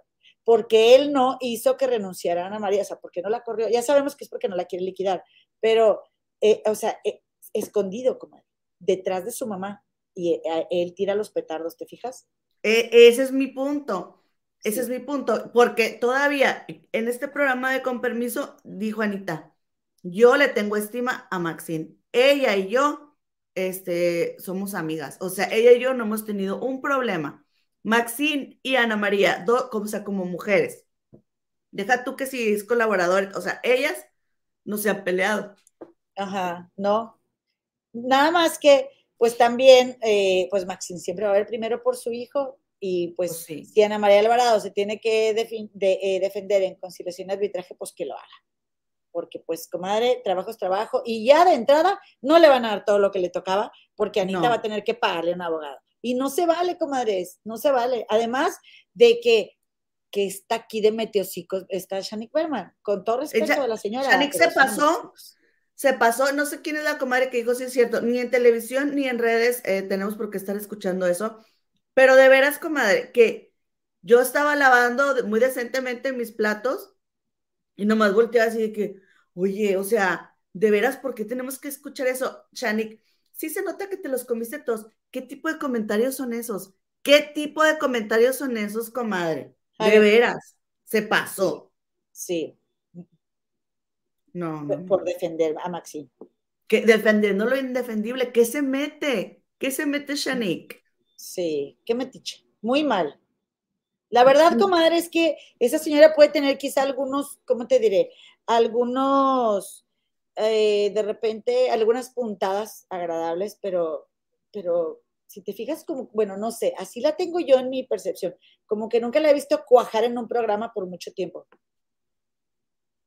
porque él no hizo que renunciara a Ana María, o sea, porque no la corrió, ya sabemos que es porque no la quiere liquidar, pero, eh, o sea, eh, escondido, como detrás de su mamá, y él tira los petardos, ¿te fijas? E, ese es mi punto. Ese es mi punto. Porque todavía en este programa de Con Permiso, dijo Anita, yo le tengo estima a Maxine. Ella y yo este, somos amigas. O sea, ella y yo no hemos tenido un problema. Maxine y Ana María, como, sea, como mujeres. Deja tú que si es colaborador, o sea, ellas no se han peleado. Ajá, no. Nada más que, pues también, eh, pues Maxine siempre va a ver primero por su hijo y pues, pues si Ana María Alvarado se tiene que eh, defender en conciliación y arbitraje, pues que lo haga. Porque pues, comadre, trabajo es trabajo y ya de entrada no le van a dar todo lo que le tocaba porque Anita va a tener que pagarle a un abogado. Y no se vale, comadres, no se vale. Además de que que está aquí de meteocicos, está Shanik Berman, con todo respeto a la señora. Shanik se pasó, se pasó, no sé quién es la comadre que dijo si es cierto, ni en televisión ni en redes eh, tenemos por qué estar escuchando eso, pero de veras, comadre, que yo estaba lavando muy decentemente mis platos y nomás volteaba así de que, oye, o sea, de veras, ¿por qué tenemos que escuchar eso? Shanik, sí se nota que te los comiste todos. ¿Qué tipo de comentarios son esos? ¿Qué tipo de comentarios son esos, comadre? De veras, se pasó. Sí. No, no. Por defender a Maxine. Que defendiendo lo indefendible, ¿qué se mete? ¿Qué se mete Shanik? Sí, qué metiche. Muy mal. La verdad, comadre, es que esa señora puede tener quizá algunos, ¿cómo te diré? Algunos, eh, de repente, algunas puntadas agradables, pero, pero si te fijas como, bueno, no sé, así la tengo yo en mi percepción, como que nunca la he visto cuajar en un programa por mucho tiempo.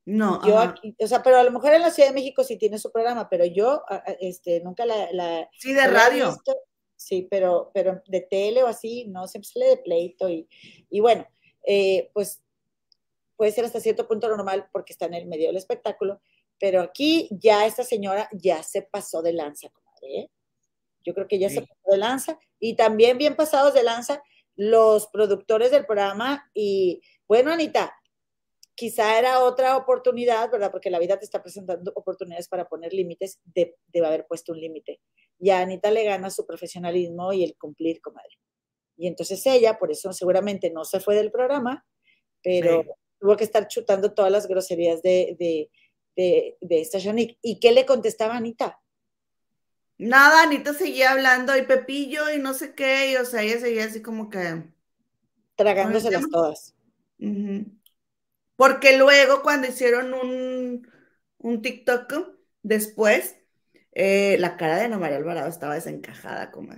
No, yo aquí, o sea, pero a lo mejor en la Ciudad de México sí tiene su programa, pero yo, este, nunca la, sí, de radio. sí, pero, pero de tele o así, no, siempre sale de pleito y, y bueno, eh, pues puede ser hasta cierto punto normal porque está en el medio del espectáculo, pero aquí ya esta señora ya se pasó de lanza, comadre, ¿eh? Yo creo que ya se pasó de lanza. Y también bien pasados de lanza los productores del programa. Y bueno, Anita, quizá era otra oportunidad, ¿verdad? Porque la vida te está presentando oportunidades para poner límites, de, debe haber puesto un límite. Y a Anita le gana su profesionalismo y el cumplir, comadre. Y entonces ella, por eso seguramente no se fue del programa, pero tuvo que estar chutando todas las groserías de, de, de, de esta Shanique. ¿Y qué le contestaba Anita? Nada, Anita seguía hablando y Pepillo y no sé qué, y o sea, ella seguía así como que... Tragándoselas todas. Porque luego cuando hicieron un, un TikTok después, eh, la cara de Ana María Alvarado estaba desencajada, como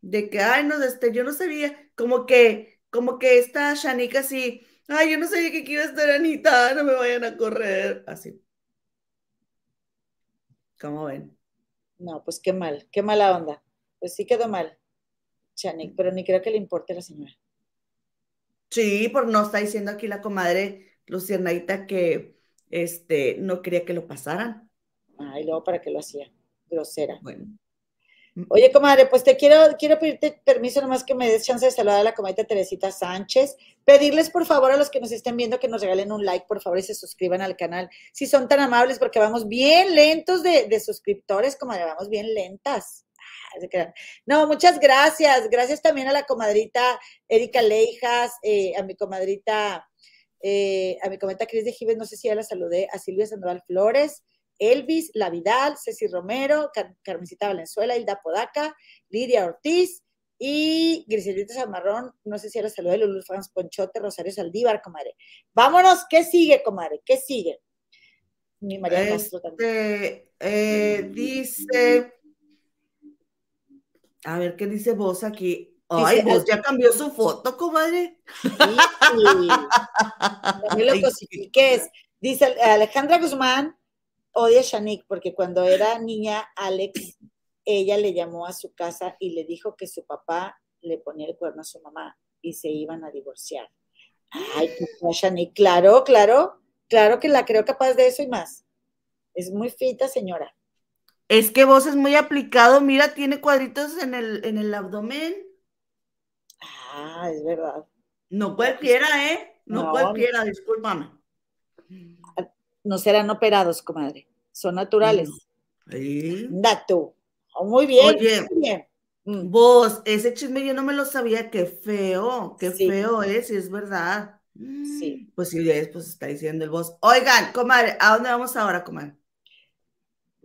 de que, ay, no, este, yo no sabía, como que, como que esta Shanika así, ay, yo no sabía que iba a estar Anita, no me vayan a correr, así. ¿Cómo ven? No, pues qué mal, qué mala onda. Pues sí quedó mal, Chanik, pero ni creo que le importe a la señora. Sí, por no está diciendo aquí la comadre Lucianaita que este, no quería que lo pasaran. Ah, y luego para qué lo hacía, grosera. Bueno. Oye, comadre, pues te quiero, quiero pedirte permiso nomás que me des chance de saludar a la comadre Teresita Sánchez. Pedirles, por favor, a los que nos estén viendo que nos regalen un like, por favor, y se suscriban al canal. Si son tan amables, porque vamos bien lentos de, suscriptores, comadre, vamos bien lentas. No, muchas gracias. Gracias también a la comadrita Erika Leijas, eh, a mi comadrita, eh, a mi comadrita Cris de Gives, no sé si ya la saludé, a Silvia Sandoval Flores, Elvis, La Vidal, Ceci Romero, Carmencita Valenzuela, Hilda Podaca, Lidia Ortiz y Griselita Salmarrón, no sé si era salud de Lulú Franz Ponchote, Rosario Saldívar, comadre. Vámonos, ¿qué sigue, comadre? ¿Qué sigue? Mi María este, eh, dice, a ver, ¿qué dice vos aquí? Ay, vos ya cambió su foto, comadre. Sí, lo cosifiques. Dice Alejandra Guzmán, odia a Shanique porque cuando era niña, Alex, ella le llamó a su casa y le dijo que su papá le ponía el cuerno a su mamá y se iban a divorciar. Ay, Shanique, claro, claro, claro que la creo capaz de eso y más. Es muy fita, señora. Es que vos es muy aplicado, mira, tiene cuadritos en el, en el abdomen. Ah, es verdad. No cualquiera, ¿eh? No, no cualquiera, discúlpame no serán operados, comadre, son naturales. Sí. Dato. Oh, muy bien, muy bien, Mm. Vos, ese chisme yo no me lo sabía, qué feo, qué feo es, y es verdad. Sí. Pues sí, pues está diciendo el voz. Oigan, comadre, ¿a dónde vamos ahora, comadre?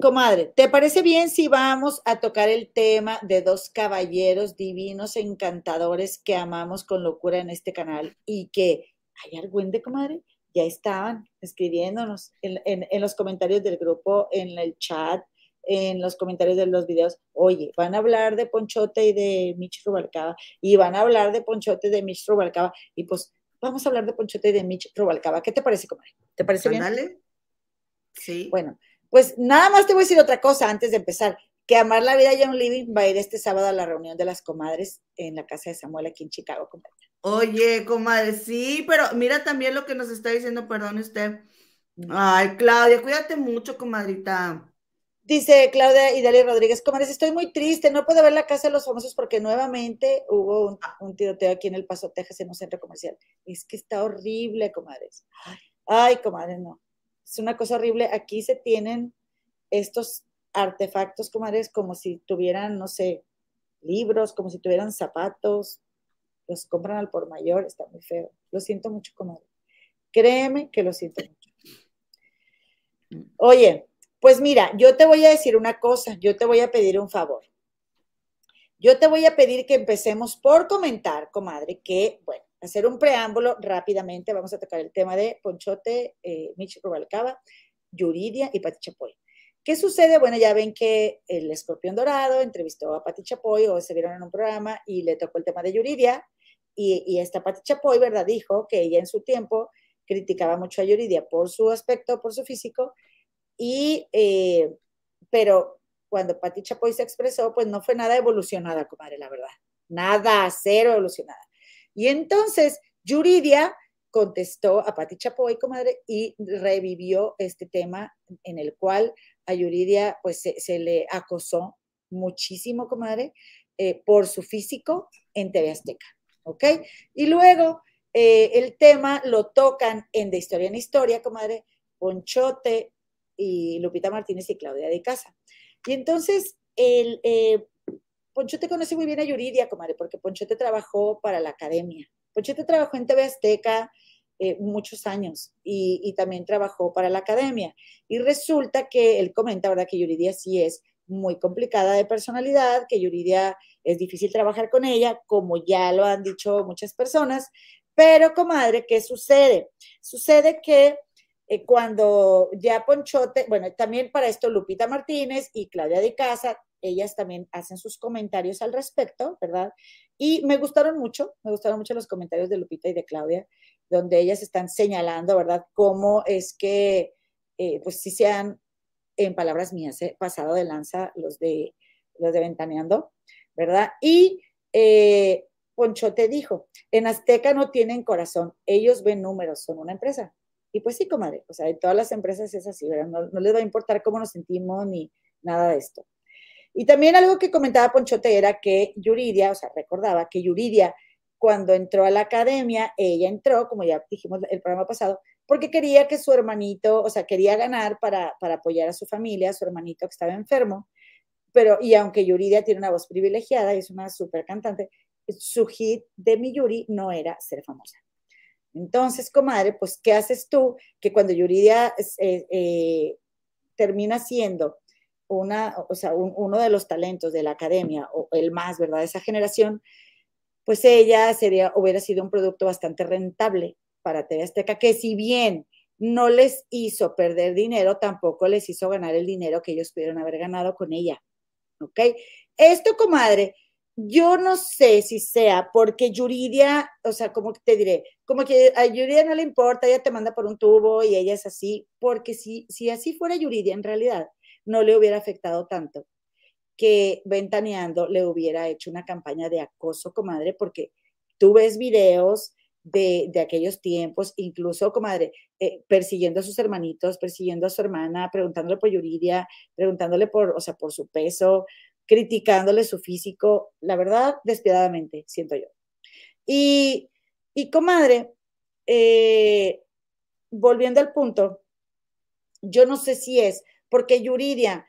Comadre, ¿te parece bien si vamos a tocar el tema de dos caballeros divinos, encantadores que amamos con locura en este canal y que, hay argüende, comadre, ya estaban escribiéndonos en, en, los comentarios del grupo, en el chat, en los comentarios de los videos, oye, van a hablar de Ponchote y de Mitch Rubalcaba, y van a hablar de Ponchote y de Mitch Rubalcaba, y pues vamos a hablar de Ponchote y de Mitch Rubalcaba. ¿Qué te parece, comadre? ¿Te parece bien? Sí. Bueno, pues nada más te voy a decir otra cosa antes de empezar, que Amar la Vida Young Living va a ir este sábado a la reunión de las comadres en la casa de Samuel aquí en Chicago, comadre. Oye, comadre, sí, pero mira también lo que nos está diciendo, perdón usted. Ay, Claudia, cuídate mucho, comadrita. Dice Claudia Idalia Rodríguez, comadres, estoy muy triste, no puedo ver la casa de los famosos porque nuevamente hubo un, tiroteo aquí en El Paso, Texas, en un centro comercial. Es que está horrible, comadres. Ay, comadres, no. Es una cosa horrible. Aquí se tienen estos artefactos, comadres, como si tuvieran, no sé, libros, como si tuvieran zapatos. Los compran al por mayor, está muy feo. Lo siento mucho, comadre. Créeme que lo siento mucho. Oye, pues mira, yo te voy a decir una cosa, yo te voy a pedir un favor. Yo te voy a pedir que empecemos por comentar, comadre, que, bueno, hacer un preámbulo rápidamente, vamos a tocar el tema de Ponchote, eh, Michi Rubalcaba, Yuridia y Pati Chapoy. ¿Qué sucede? Bueno, ya ven que el escorpión dorado entrevistó a Pati Chapoy o se vieron en un programa y le tocó el tema de Yuridia y, esta Pati Chapoy, ¿verdad? Dijo que ella en su tiempo criticaba mucho a Yuridia por su aspecto, por su físico y, eh, pero cuando Pati Chapoy se expresó, pues no fue nada evolucionada, comadre, la verdad. Nada, cero evolucionada. Y entonces Yuridia contestó a Pati Chapoy, comadre, y revivió este tema en el cual a Yuridia pues se, le acosó muchísimo, comadre, eh, por su físico en TV Azteca, ¿ok? Y luego eh, el tema lo tocan en De Historia en Historia, comadre, Ponchote y Lupita Martínez y Claudia de Casa. Y entonces, el, eh, Ponchote conoce muy bien a Yuridia, comadre, porque Ponchote trabajó para la academia. Ponchote trabajó en TV Azteca eh, muchos años y, también trabajó para la academia. Y resulta que él comenta, ¿verdad?, que Yuridia sí es muy complicada de personalidad, que Yuridia es difícil trabajar con ella, como ya lo han dicho muchas personas. Pero, comadre, ¿qué sucede? Sucede que eh, cuando ya Ponchote, bueno, también para esto Lupita Martínez y Claudia de Casa, ellas también hacen sus comentarios al respecto, ¿verdad? Y me gustaron mucho, me gustaron mucho los comentarios de Lupita y de Claudia, donde ellas están señalando, ¿verdad?, cómo es que, eh, pues sí se han, en palabras mías, eh, pasado de lanza los de, los de Ventaneando, ¿verdad? Y Ponchote dijo, en Azteca no tienen corazón, ellos ven números, son una empresa. Y pues sí, comadre, o sea, en todas las empresas es así, ¿verdad? No, les va a importar cómo nos sentimos ni nada de esto. Y también algo que comentaba Ponchote era que Yuridia, o sea, recordaba que Yuridia, cuando entró a la academia, ella entró, como ya dijimos el programa pasado, porque quería que su hermanito, o sea, quería ganar para, para apoyar a su familia, a su hermanito que estaba enfermo, pero, y aunque Yuridia tiene una voz privilegiada y es una súper cantante, su hit de mi Yuri no era ser famosa. Entonces, comadre, pues, ¿qué haces tú? Que cuando Yuridia eh, eh, termina siendo una, o sea, uno de los talentos de la academia, o el más, ¿verdad? De esa generación, pues ella sería, hubiera sido un producto bastante rentable para TV Azteca, que si bien no les hizo perder dinero, tampoco les hizo ganar el dinero que ellos pudieron haber ganado con ella. ¿Ok? Esto, comadre, yo no sé si sea porque Yuridia, o sea, como te diré, como que a Yuridia no le importa, ella te manda por un tubo y ella es así, porque si, si así fuera Yuridia en realidad, no le hubiera afectado tanto que Ventaneando le hubiera hecho una campaña de acoso, comadre, porque tú ves videos de, aquellos tiempos, incluso, comadre, eh, persiguiendo a sus hermanitos, persiguiendo a su hermana, preguntándole por Yuridia, preguntándole por, o sea, por su peso, criticándole su físico, la verdad, despiadadamente, siento yo. Y, y comadre, eh, volviendo al punto, yo no sé si es porque Yuridia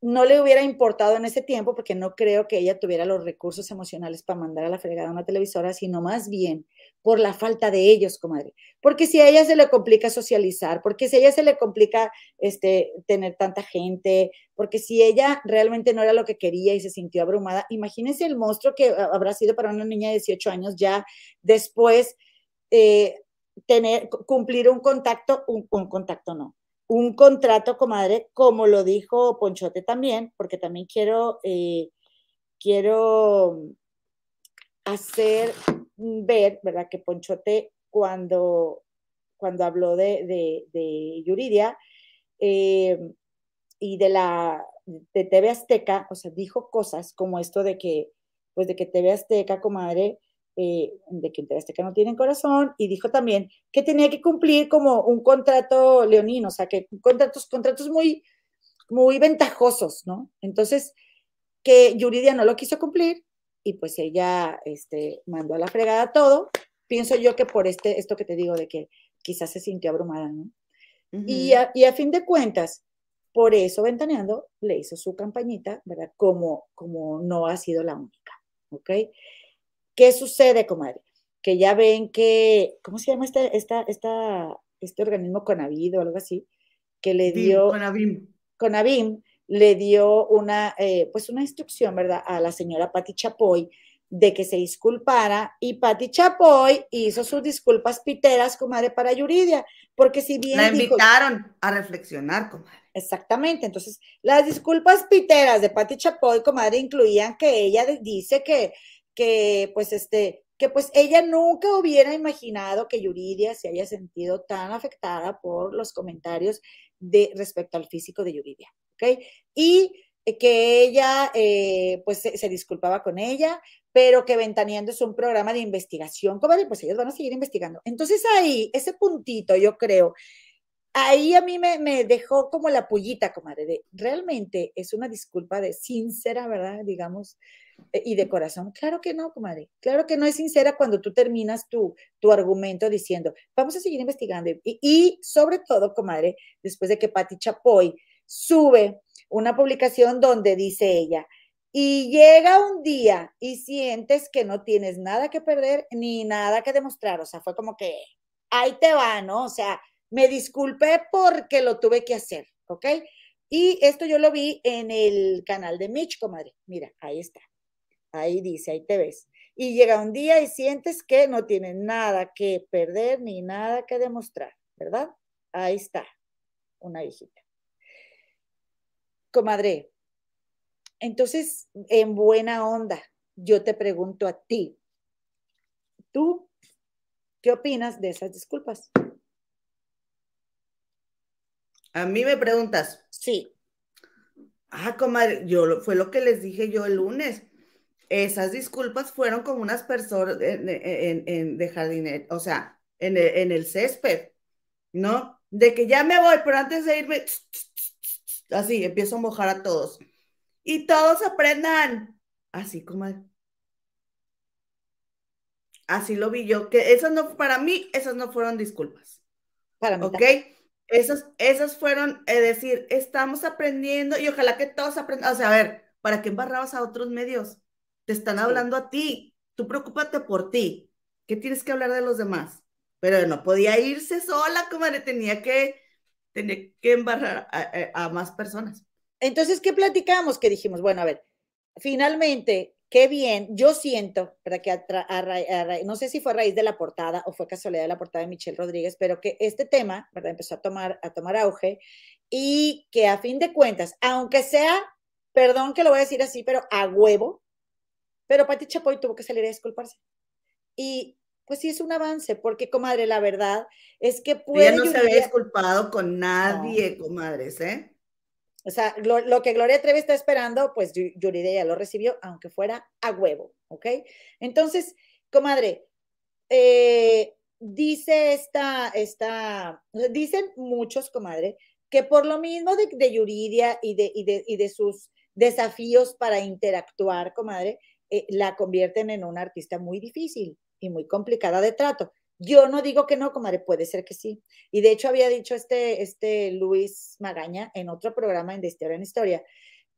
no le hubiera importado en ese tiempo, porque no creo que ella tuviera los recursos emocionales para mandar a la fregada a una televisora, sino más bien por la falta de ellos, comadre. Porque si a ella se le complica socializar, porque si a ella se le complica este, tener tanta gente, porque si ella realmente no era lo que quería y se sintió abrumada, imagínense el monstruo que habrá sido para una niña de 18 años ya después eh, tener, cumplir un contacto, un, un contacto no, un contrato, comadre, como lo dijo Ponchote también, porque también quiero, eh, quiero hacer ver, ¿verdad? Que Ponchote cuando, cuando habló de, de, Yuridia eh, y de la de TV Azteca, o sea, dijo cosas como esto de que, pues de que TV Azteca, comadre, eh, de que que no tienen corazón, y dijo también que tenía que cumplir como un contrato leonino, o sea, que contratos, contratos muy, muy ventajosos, ¿no? Entonces, que Yuridia no lo quiso cumplir y pues ella este, mandó a la fregada todo. Pienso yo que por este, esto que te digo de que quizás se sintió abrumada, ¿no? y, a, y a fin de cuentas, por eso Ventaneando le hizo su campañita, ¿verdad? Como, como no ha sido la única, ¿ok? ¿Qué sucede, comadre? Que ya ven que, ¿cómo se llama este, esta, esta, este organismo Conavid o algo así? Que le dio... Conavim. Conavim le dio una, eh, pues una instrucción, ¿verdad? A la señora Patti Chapoy de que se disculpara y Patti Chapoy hizo sus disculpas piteras, comadre, para Yuridia, porque si bien... La invitaron a reflexionar, comadre. Exactamente, entonces las disculpas piteras de Patti Chapoy, comadre, incluían que ella dice que que pues este, que pues ella nunca hubiera imaginado que Yuridia se haya sentido tan afectada por los comentarios de respecto al físico de Yuridia, ¿ok? Y que ella eh, pues se, disculpaba con ella, pero que Ventaneando es un programa de investigación, comadre, pues ellos van a seguir investigando. Entonces ahí, ese puntito, yo creo, ahí a mí me, dejó como la pullita, comadre, realmente es una disculpa de sincera, ¿verdad? Digamos, eh, y de corazón. Claro que no, comadre. Claro que no es sincera cuando tú terminas tu, tu argumento diciendo, vamos a seguir investigando. Y, y sobre todo, comadre, después de que Patti Chapoy sube una publicación donde dice ella, y llega un día y sientes que no tienes nada que perder ni nada que demostrar. O sea, fue como que ahí te va, ¿no? O sea, me disculpé porque lo tuve que hacer, ¿ok? Y esto yo lo vi en el canal de Mitch, comadre. Mira, ahí está. Ahí dice, ahí te ves. Y llega un día y sientes que no tienes nada que perder ni nada que demostrar, ¿verdad? Ahí está, una viejita. Comadre, entonces, en buena onda, yo te pregunto a ti, ¿tú qué opinas de esas disculpas? A mí me preguntas. Sí. Ah, comadre, yo fue lo que les dije yo el lunes esas disculpas fueron como unas personas en, de jardinero, o sea, en el, césped, ¿no? De que ya me voy, pero antes de irme, así, empiezo a mojar a todos. Y todos aprendan, así como... Así lo vi yo, que esas no, para mí, esas no fueron disculpas. Para mí. ¿Ok? Esas, esas fueron, es decir, estamos aprendiendo y ojalá que todos aprendan. O sea, a ver, ¿para qué embarrabas a otros medios? Te están hablando a ti. Tú preocúpate por ti. ¿Qué tienes que hablar de los demás? Pero no podía irse sola, comadre. Tenía que, tenía que embarrar a, más personas. Entonces, ¿qué platicamos? Que dijimos, bueno, a ver, finalmente, qué bien, yo siento, para que no sé si fue a raíz de la portada o fue casualidad de la portada de Michelle Rodríguez, pero que este tema, ¿verdad? Empezó a tomar, a tomar auge y que a fin de cuentas, aunque sea, perdón que lo voy a decir así, pero a huevo, pero Pati Chapoy tuvo que salir a disculparse. Y pues sí es un avance, porque, comadre, la verdad es que puede... Ella no se había disculpado con nadie, comadres, ¿eh? O sea, lo, que Gloria Trevi está esperando, pues Yuridia ya lo recibió, aunque fuera a huevo, ¿ok? Entonces, comadre, eh, dice esta, esta, dicen muchos, comadre, que por lo mismo de, de Yuridia y de, y de, y de sus desafíos para interactuar, comadre, eh, la convierten en una artista muy difícil y muy complicada de trato. Yo no digo que no, comadre, puede ser que sí. Y de hecho había dicho este, este Luis Magaña en otro programa en De Historia en Historia,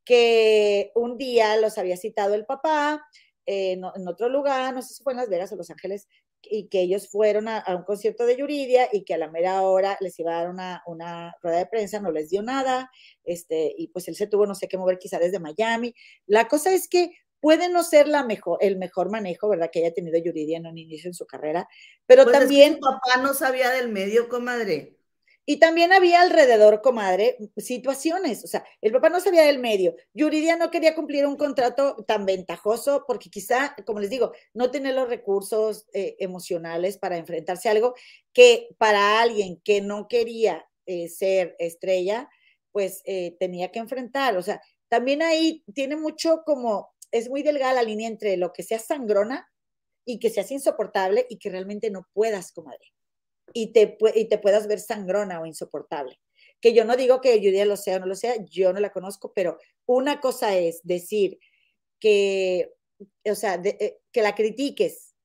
que un día los había citado el papá eh, en otro lugar, no sé si fue en Las Vegas o Los Ángeles, y que ellos fueron a, un concierto de Yuridia y que a la mera hora les iba a dar una, una, rueda de prensa, no les dio nada, este, y pues él se tuvo no sé qué mover quizá desde Miami. La cosa es que puede no ser la mejor, el mejor manejo, ¿verdad? Que haya tenido Yuridia en un inicio en su carrera, pero pues también... papá no sabía del medio, comadre. Y también había alrededor, comadre, situaciones. O sea, el papá no sabía del medio. Yuridia no quería cumplir un contrato tan ventajoso porque quizá, como les digo, no tiene los recursos eh, emocionales para enfrentarse a algo que para alguien que no quería eh, ser estrella, pues eh, tenía que enfrentar. O sea, también ahí tiene mucho como, es muy delgada la línea entre lo que sea sangrona y que seas insoportable y que realmente no puedas, comadre y te, y te puedas ver sangrona o insoportable. Que yo no digo que Julia lo sea o no lo sea, yo no la conozco, pero una cosa es decir que, o sea, eh, que la critiques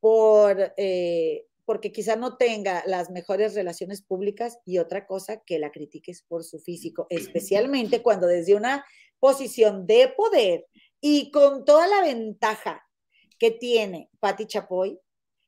por, eh, porque quizá no tenga las mejores relaciones públicas y otra cosa que la critiques por su físico, especialmente cuando desde una posición de poder y con toda la ventaja que tiene Patti Chapoy,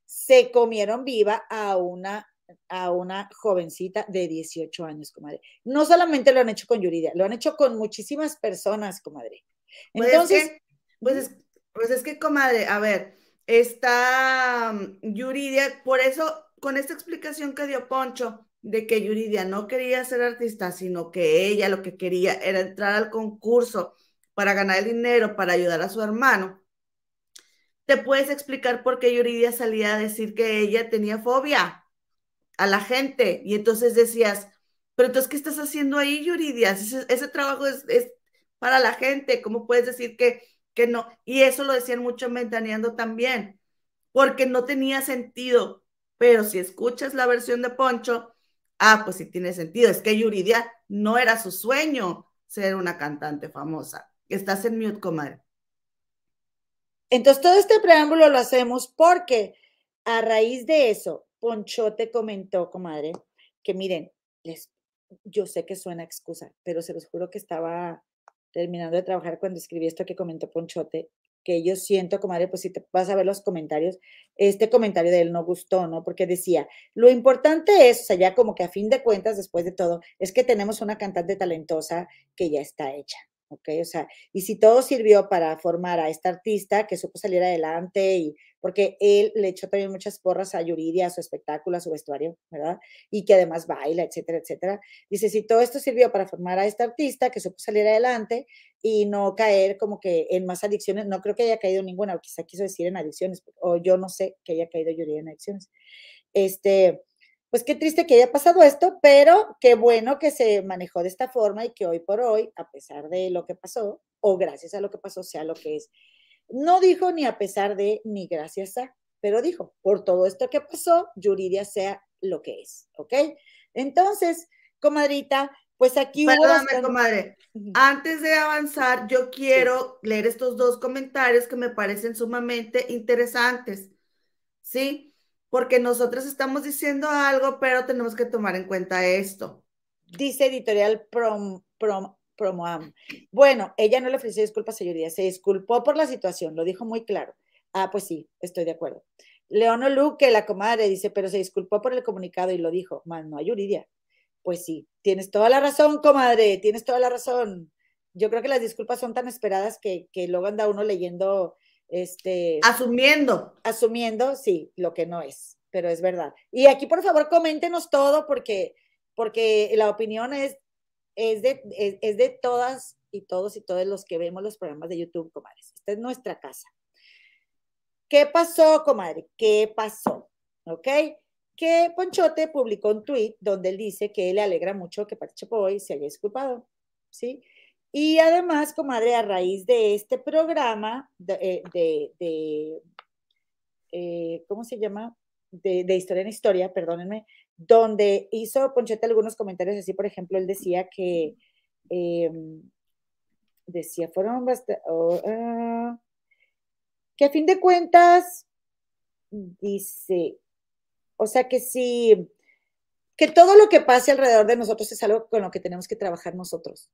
se comieron viva a una, a una jovencita de 18 años, comadre. No solamente lo han hecho con Yuridia, lo han hecho con muchísimas personas, comadre. Pues Entonces, pues, es, pues, es, que, comadre, a ver, está um, Yuridia, por eso, con esta explicación que dio Poncho, de que Yuridia no quería ser artista, sino que ella lo que quería era entrar al concurso para ganar el dinero, para ayudar a su hermano te puedes explicar por qué Yuridia salía a decir que ella tenía fobia a la gente. Y entonces decías, pero entonces, ¿qué estás haciendo ahí, Yuridia? Ese, trabajo es, para la gente. ¿Cómo puedes decir que, no? Y eso lo decían mucho Mentaneando también, porque no tenía sentido. Pero si escuchas la versión de Poncho, ah, pues sí tiene sentido. Es que Yuridia no era su sueño ser una cantante famosa. Estás en mute, comadre. Entonces, todo este preámbulo lo hacemos porque a raíz de eso, Ponchote comentó, comadre, que miren, les, yo sé que suena excusa, pero se los juro que estaba terminando de trabajar cuando escribí esto que comentó Ponchote, que yo siento, comadre, pues si te vas a ver los comentarios, este comentario de él no gustó, ¿no? Porque decía, lo importante es, o sea, ya como que a fin de cuentas, después de todo, es que tenemos una cantante talentosa que ya está hecha. ¿Ok? O sea, y si todo sirvió para formar a esta artista que supo salir adelante y porque él le echó también muchas porras a Yuridia, a su espectáculo, a su vestuario, ¿verdad? Y que además baila, etcétera, etcétera. Dice, si todo esto sirvió para formar a esta artista que supo salir adelante y no caer como que en más adicciones, no creo que haya caído ninguna, o quizá quiso decir en adicciones, o yo no sé que haya caído Yuridia en adicciones. Este, pues qué triste que haya pasado esto, pero qué bueno que se manejó de esta forma y que hoy por hoy, a pesar de lo que pasó, o gracias a lo que pasó, sea lo que es. No dijo ni a pesar de ni gracias a, pero dijo, por todo esto que pasó, Yuridia sea lo que es, ¿ok? Entonces, comadrita, pues aquí Perdóname, comadre. Antes de avanzar, yo quiero leer estos dos comentarios que me parecen sumamente interesantes. ¿Sí? Porque nosotros estamos diciendo algo, pero tenemos que tomar en cuenta esto. Dice editorial Prom, Prom, Promoam. Bueno, ella no le ofreció disculpas, señoría, se disculpó por la situación, lo dijo muy claro. Ah, pues sí, estoy de acuerdo. Leono Luque, la comadre, dice, pero se disculpó por el comunicado y lo dijo. Más no hay Yuridia. Pues sí, tienes toda la razón, comadre, tienes toda la razón. Yo creo que las disculpas son tan esperadas que, que luego anda uno leyendo este, asumiendo. Asumiendo, sí, lo que no es, pero es verdad. Y aquí, por favor, coméntenos todo porque, porque la opinión es, es, de, es, de todas y todos y todos los que vemos los programas de YouTube, comadres. Esta es nuestra casa. ¿Qué pasó, comadre? ¿Qué pasó? ¿Ok? Que Ponchote publicó un tweet donde él dice que le alegra mucho que Pati Chapoy se haya disculpado, ¿sí? Y además, comadre, a raíz de este programa de, eh, eh, ¿cómo se llama? De, historia en historia, perdónenme, donde hizo Ponchete algunos comentarios así, por ejemplo, él decía que, em, decía, fueron bastante, oh, ah, que a fin de cuentas, dice, o sea que sí, que todo lo que pase alrededor de nosotros es algo con lo que tenemos que trabajar nosotros.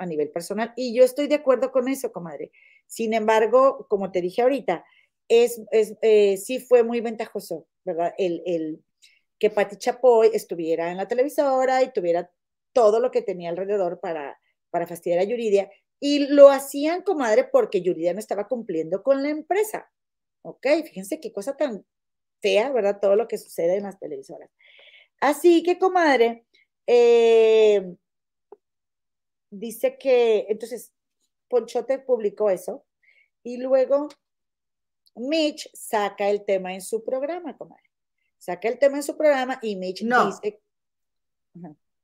A nivel personal. Y yo estoy de acuerdo con eso, comadre. Sin embargo, como te dije ahorita, es, es eh, sí fue muy ventajoso, ¿verdad? El, el que Pati Chapoy estuviera en la televisora y tuviera todo lo que tenía alrededor para, para fastidiar a Yuridia. Y lo hacían, comadre, porque Yuridia no estaba cumpliendo con la empresa. Ok, fíjense qué cosa tan fea, ¿verdad? Todo lo que sucede en las televisoras. Así que, comadre, eh, dice que, entonces, Ponchote publicó eso y luego Mitch saca el tema en su programa, comadre. Saca el tema en su programa y Mitch dice...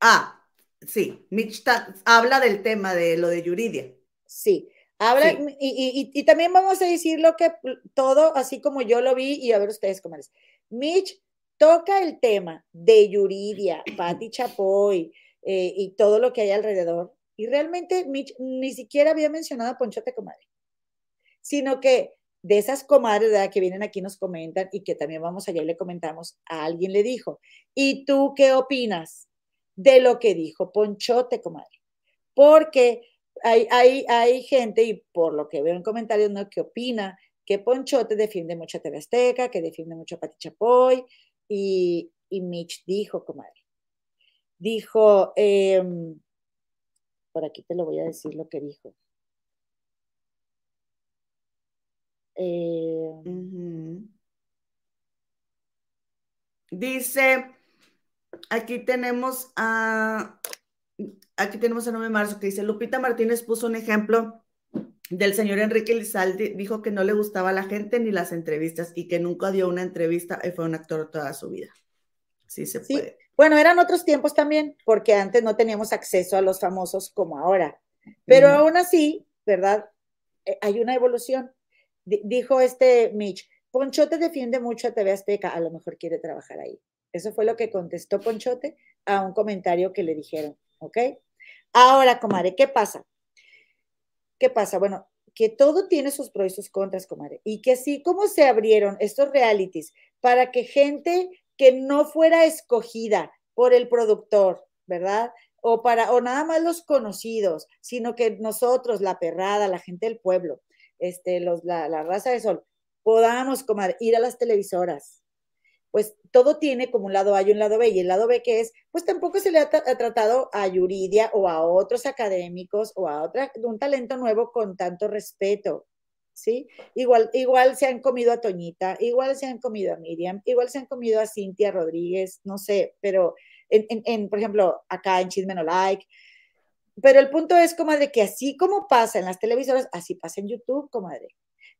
Ah, sí, Mitch habla del tema de lo de Yuridia. Sí, habla y, también vamos a decir lo que todo, así como yo lo vi y a ver ustedes cómo es. Mitch toca el tema de Yuridia, Patti Chapoy eh, y todo lo que hay alrededor y realmente Mitch ni siquiera había mencionado a Ponchote Comadre, sino que de esas comadres que vienen aquí nos comentan y que también vamos allá y le comentamos, a alguien le dijo, ¿y tú qué opinas de lo que dijo Ponchote, comadre? Porque hay, hay, hay gente, y por lo que veo en comentarios, ¿no? que opina que Ponchote defiende mucho a TV Azteca, que defiende mucho a Pati Chapoy, y, y Mitch dijo, comadre, dijo, eh, por aquí te lo voy a decir lo que dijo. Eh, Dice, aquí tenemos a, aquí tenemos a 9 de marzo que dice, Lupita Martínez puso un ejemplo del señor Enrique Lizalde, dijo que no le gustaba la gente ni las entrevistas y que nunca dio una entrevista y fue un actor toda su vida. Sí se puede. Bueno, eran otros tiempos también, porque antes no teníamos acceso a los famosos como ahora. Pero aún así, ¿verdad? Eh, hay una evolución. dijo este Mitch, Ponchote defiende mucho a TV Azteca, a lo mejor quiere trabajar ahí. Eso fue lo que contestó Ponchote a un comentario que le dijeron, ¿ok? Ahora, comadre, ¿qué pasa? ¿Qué pasa? Bueno, que todo tiene sus pros y sus contras, comadre. Y que así como se abrieron estos realities para que gente que no fuera escogida por el productor, ¿verdad? O para, o nada más los conocidos, sino que nosotros, la perrada, la gente del pueblo, este, los, la, raza de sol, podamos comer, ir a las televisoras. Pues todo tiene como un lado A y un lado B, y el lado B que es, pues tampoco se le ha, tratado a Yuridia o a otros académicos o a otra, un talento nuevo con tanto respeto. ¿Sí? Igual, igual se han comido a Toñita, igual se han comido a Miriam, igual se han comido a Cintia Rodríguez, no sé, pero en, por ejemplo, acá en Chisme No Like. Pero el punto es, comadre, que así como pasa en las televisoras, así pasa en YouTube, comadre.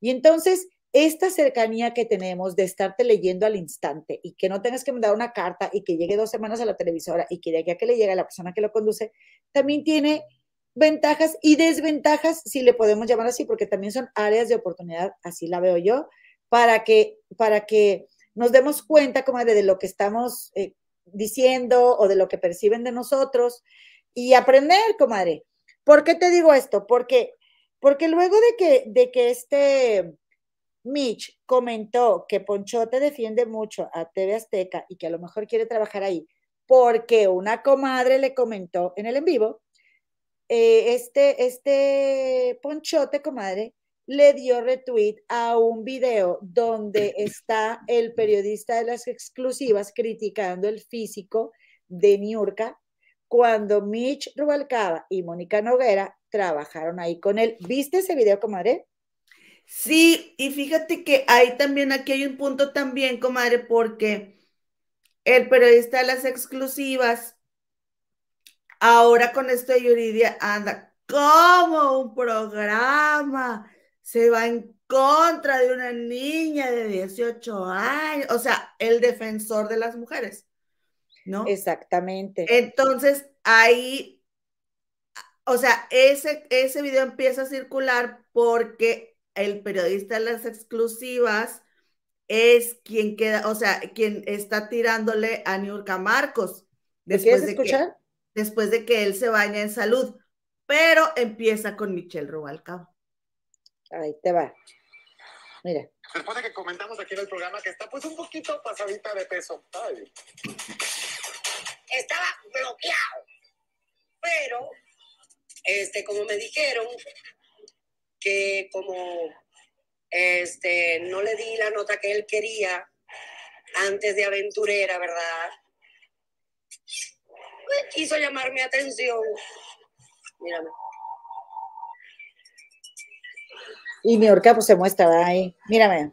Y entonces, esta cercanía que tenemos de estarte leyendo al instante y que no tengas que mandar una carta y que llegue dos semanas a la televisora y que de aquí a que le llegue a la persona que lo conduce, también tiene ventajas y desventajas, si le podemos llamar así, porque también son áreas de oportunidad, así la veo yo, para que, para que nos demos cuenta, comadre, de lo que estamos eh, diciendo o de lo que perciben de nosotros y aprender, comadre. ¿Por qué te digo esto? Porque, porque luego de que, de que este Mitch comentó que Ponchote defiende mucho a TV Azteca y que a lo mejor quiere trabajar ahí, porque una comadre le comentó en el en vivo, eh, este, este Ponchote, comadre, le dio retweet a un video donde está el periodista de las exclusivas criticando el físico de Niurka cuando Mitch Rubalcaba y Mónica Noguera trabajaron ahí con él. ¿Viste ese video, comadre? Sí, y fíjate que ahí también, aquí hay un punto también, comadre, porque el periodista de las exclusivas Ahora con esto de Yuridia anda como un programa se va en contra de una niña de 18 años, o sea, el defensor de las mujeres, ¿no? Exactamente. Entonces, ahí, o sea, ese, ese video empieza a circular porque el periodista de las exclusivas es quien queda, o sea, quien está tirándole a Niurka Marcos. Después ¿Quieres escuchar? Después de que él se baña en salud, pero empieza con Michelle Rubalcaba. Ahí te va. Mira. Después de que comentamos aquí en el programa que está pues un poquito pasadita de peso. Estaba bloqueado, pero este, como me dijeron, que como este, no le di la nota que él quería antes de aventurera, ¿verdad? Quiso llamar mi atención. Mírame. Y mi horca pues se muestra ahí. Mírame.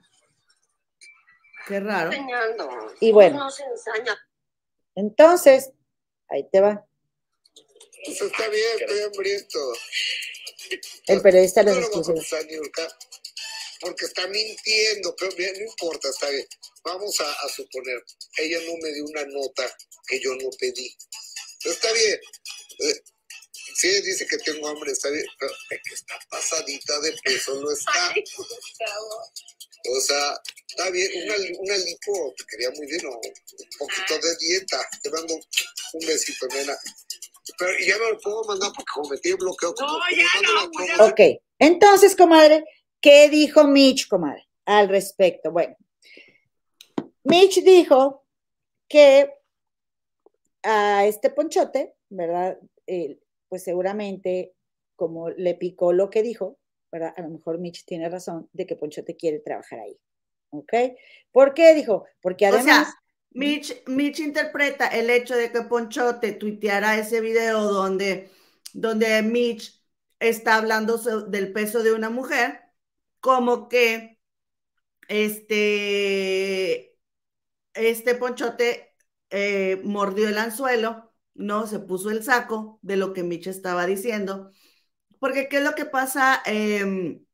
Qué raro. Enseñando. Y bueno. No se ensaña. Entonces, ahí te va. Pues está bien, estoy hambriento. El periodista les No lo voy a exclusiva. contestar, Niurka, porque está mintiendo, pero bien, no importa, está bien. Vamos a, a suponer, ella no me dio una nota que yo no pedí. Está bien. Eh, Si ella dice que tengo hambre, está bien, pero es que está pasadita de peso, no está. O sea, está bien, una, una lipo te quería muy bien, o un poquito de dieta. Te mando un besito, nena. Pero ya me lo puedo mandar porque como metí el bloqueo. como- No, como ya mando no, la pues Ok, entonces, comadre, ¿qué dijo Mitch, comadre, al respecto? Bueno, Mitch dijo que a este ponchote, ¿verdad? Eh, pues seguramente, como le picó lo que dijo, ¿verdad? A lo mejor Mitch tiene razón de que Ponchote quiere trabajar ahí. ¿Ok? ¿Por qué? Dijo, porque O además... sea, Mitch, Mitch interpreta el hecho de que Ponchote tuiteara ese video donde, donde Mitch está hablando del peso de una mujer, como que este, este Ponchote eh, mordió el anzuelo, ¿no? Se puso el saco de lo que Mitch estaba diciendo. Porque, ¿qué es lo que pasa? Em,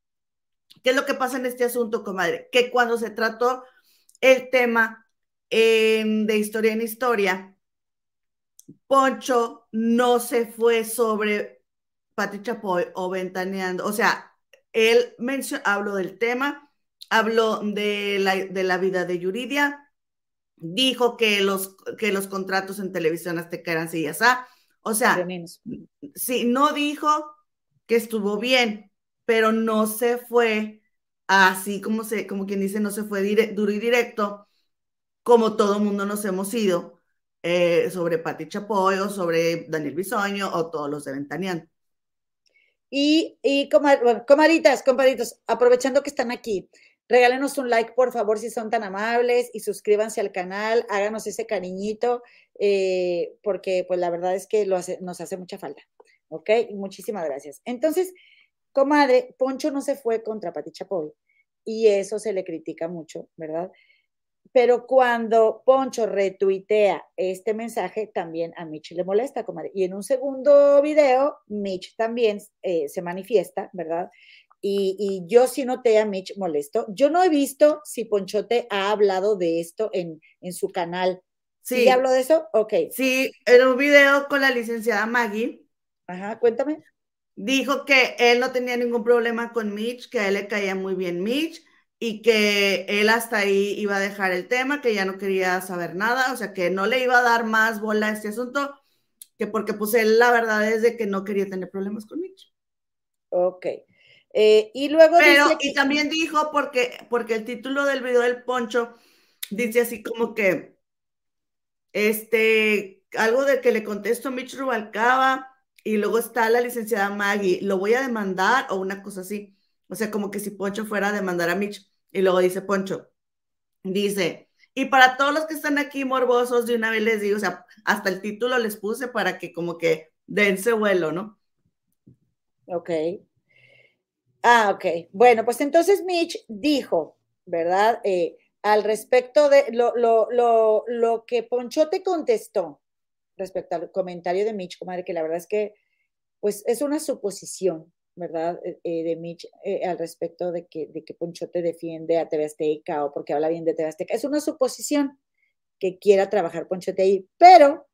¿Qué es lo que pasa en este asunto, comadre? Que cuando se trató el tema em, de historia en historia, Poncho no se fue sobre Pati Chapoy o ventaneando. O sea, él mencionó, habló del tema, habló de la, de la vida de Yuridia, dijo que los, que los contratos en televisión azteca eran así. O sea, sí, no dijo que estuvo bien, pero no se fue así como se, como quien dice, no se fue dire- duro y directo, como todo mundo nos hemos ido eh, sobre Pati Chapoy o sobre Daniel Bisoño o todos los de Ventaneando. Y, y comar- bueno, comaritas, compadritos, aprovechando que están aquí, regálenos un like, por favor, si son tan amables, y suscríbanse al canal, háganos ese cariñito, eh, porque pues la verdad es que nos hace mucha falta. ¿Ok? Muchísimas gracias. Entonces, comadre, Poncho no se fue contra Pati Chapoy, y eso se le critica mucho, ¿verdad? Pero cuando Poncho retuitea este mensaje, también a Mitch le molesta, comadre. Y en un segundo video, Mitch también eh, se manifiesta, ¿verdad? Y, y yo sí noté a Mitch molesto. Yo no he visto si Ponchote ha hablado de esto en, en su canal. ¿Sí, Sí, habló de eso? Ok. sí, en un video con la licenciada Maggie, Ajá, cuéntame. dijo que él no tenía ningún problema con Mitch, que a él le caía muy bien Mitch y que él hasta ahí iba a dejar el tema, que ya no quería saber nada, o sea, que no le iba a dar más bola a este asunto, que porque pues él la verdad es de que no quería tener problemas con Mitch. Ok. Eh, y luego Pero, dice y que- también dijo, porque, porque el título del video del Poncho dice así como que, este, algo de que le contesto a Mitch Rubalcaba y luego está la licenciada Maggie, lo voy a demandar o una cosa así. O sea, como que si Poncho fuera a demandar a Mitch. Y luego dice Poncho, dice, y para todos los que están aquí morbosos, de una vez les digo, o sea, hasta el título les puse para que como que dense vuelo, ¿no? Ok. Ah, ok. Bueno, pues entonces Mitch dijo, ¿verdad? Eh, al respecto de lo, lo, lo, lo que Ponchote contestó respecto al comentario de Mitch, comadre, que la verdad es que, pues, es una suposición, ¿verdad? Eh, eh, de Mitch al respecto de que, de que Ponchote defiende a TV Azteca o porque habla bien de TV Azteca. Es una suposición que quiera trabajar Ponchote ahí, pero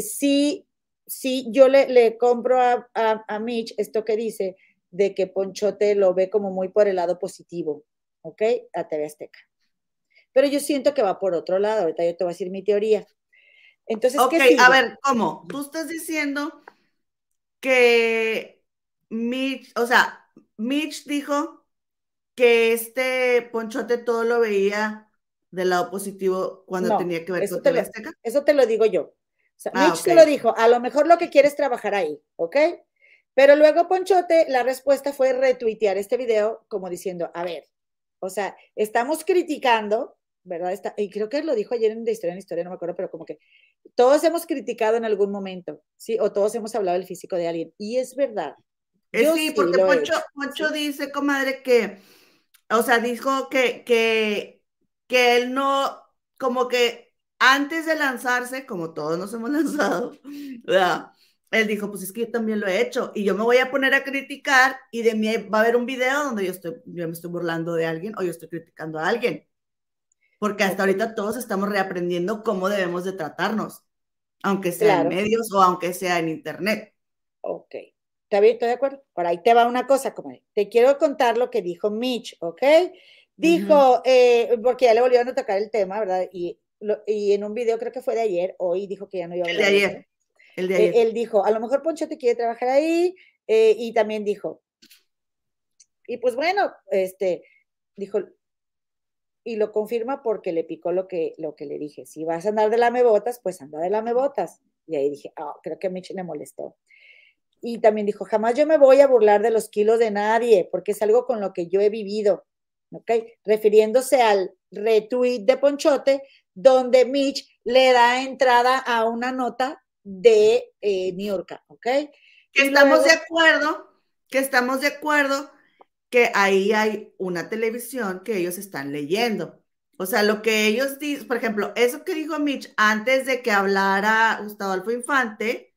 sí, sí, yo le, le compro a, a, a Mitch esto que dice de que Ponchote lo ve como muy por el lado positivo, ¿ok? A TV Azteca. Pero yo siento que va por otro lado, ahorita yo te voy a decir mi teoría. Entonces, Ok, a ver, ¿cómo? Tú estás diciendo que Mitch, o sea, Mitch dijo que este Ponchote todo lo veía del lado positivo cuando No, tenía que ver con te TV lo- Azteca. Eso te lo digo yo. O sea, Ah, Mitch ok. lo dijo, a lo mejor lo que quiere es trabajar ahí, ¿ok? Pero luego Ponchote, la respuesta fue retuitear este video como diciendo, a ver, o sea, estamos criticando, ¿verdad? Está, y creo que lo dijo ayer en De Historia en Historia, no me acuerdo, pero como que todos hemos criticado en algún momento, ¿sí? O todos hemos hablado del físico de alguien. Y es verdad. Eh, sí, porque Poncho, dice, comadre, que, o sea, dijo que, que, que él no, como que antes de lanzarse, como todos nos hemos lanzado, ¿verdad? Él dijo, pues es que yo también lo he hecho y yo me voy a poner a criticar y de mí va a haber un video donde yo, estoy, yo me estoy burlando de alguien o yo estoy criticando a alguien. Porque hasta ahorita todos estamos reaprendiendo cómo debemos de tratarnos, aunque sea en medios o aunque sea en internet. Ok, está bien, estoy de acuerdo. Por ahí te va una cosa, como te quiero contar lo que dijo Mitch, ¿ok? Dijo, eh, porque ya le volvieron a tocar el tema, ¿verdad? Y, y en un video creo que fue de ayer, hoy dijo que ya no iba a hablar. de ayer. Eh, él dijo, a lo mejor Poncho te quiere trabajar ahí, eh, y también dijo, y pues bueno, este, dijo, y lo confirma porque le picó lo que, lo que le dije, si vas a andar de lamebotas, pues anda de lamebotas. Y ahí dije, oh, creo que a Mitch le molestó. Y también dijo, jamás yo me voy a burlar de los kilos de nadie, porque es algo con lo que yo he vivido, ¿ok? Refiriéndose al retweet de Ponchote, donde Mitch le da entrada a una nota de eh, New York, ¿ok? Que estamos de acuerdo, que estamos de acuerdo que ahí hay una televisión que ellos están leyendo. O sea, lo que ellos dicen, por ejemplo, eso que dijo Mitch antes de que hablara Gustavo Alfo Infante,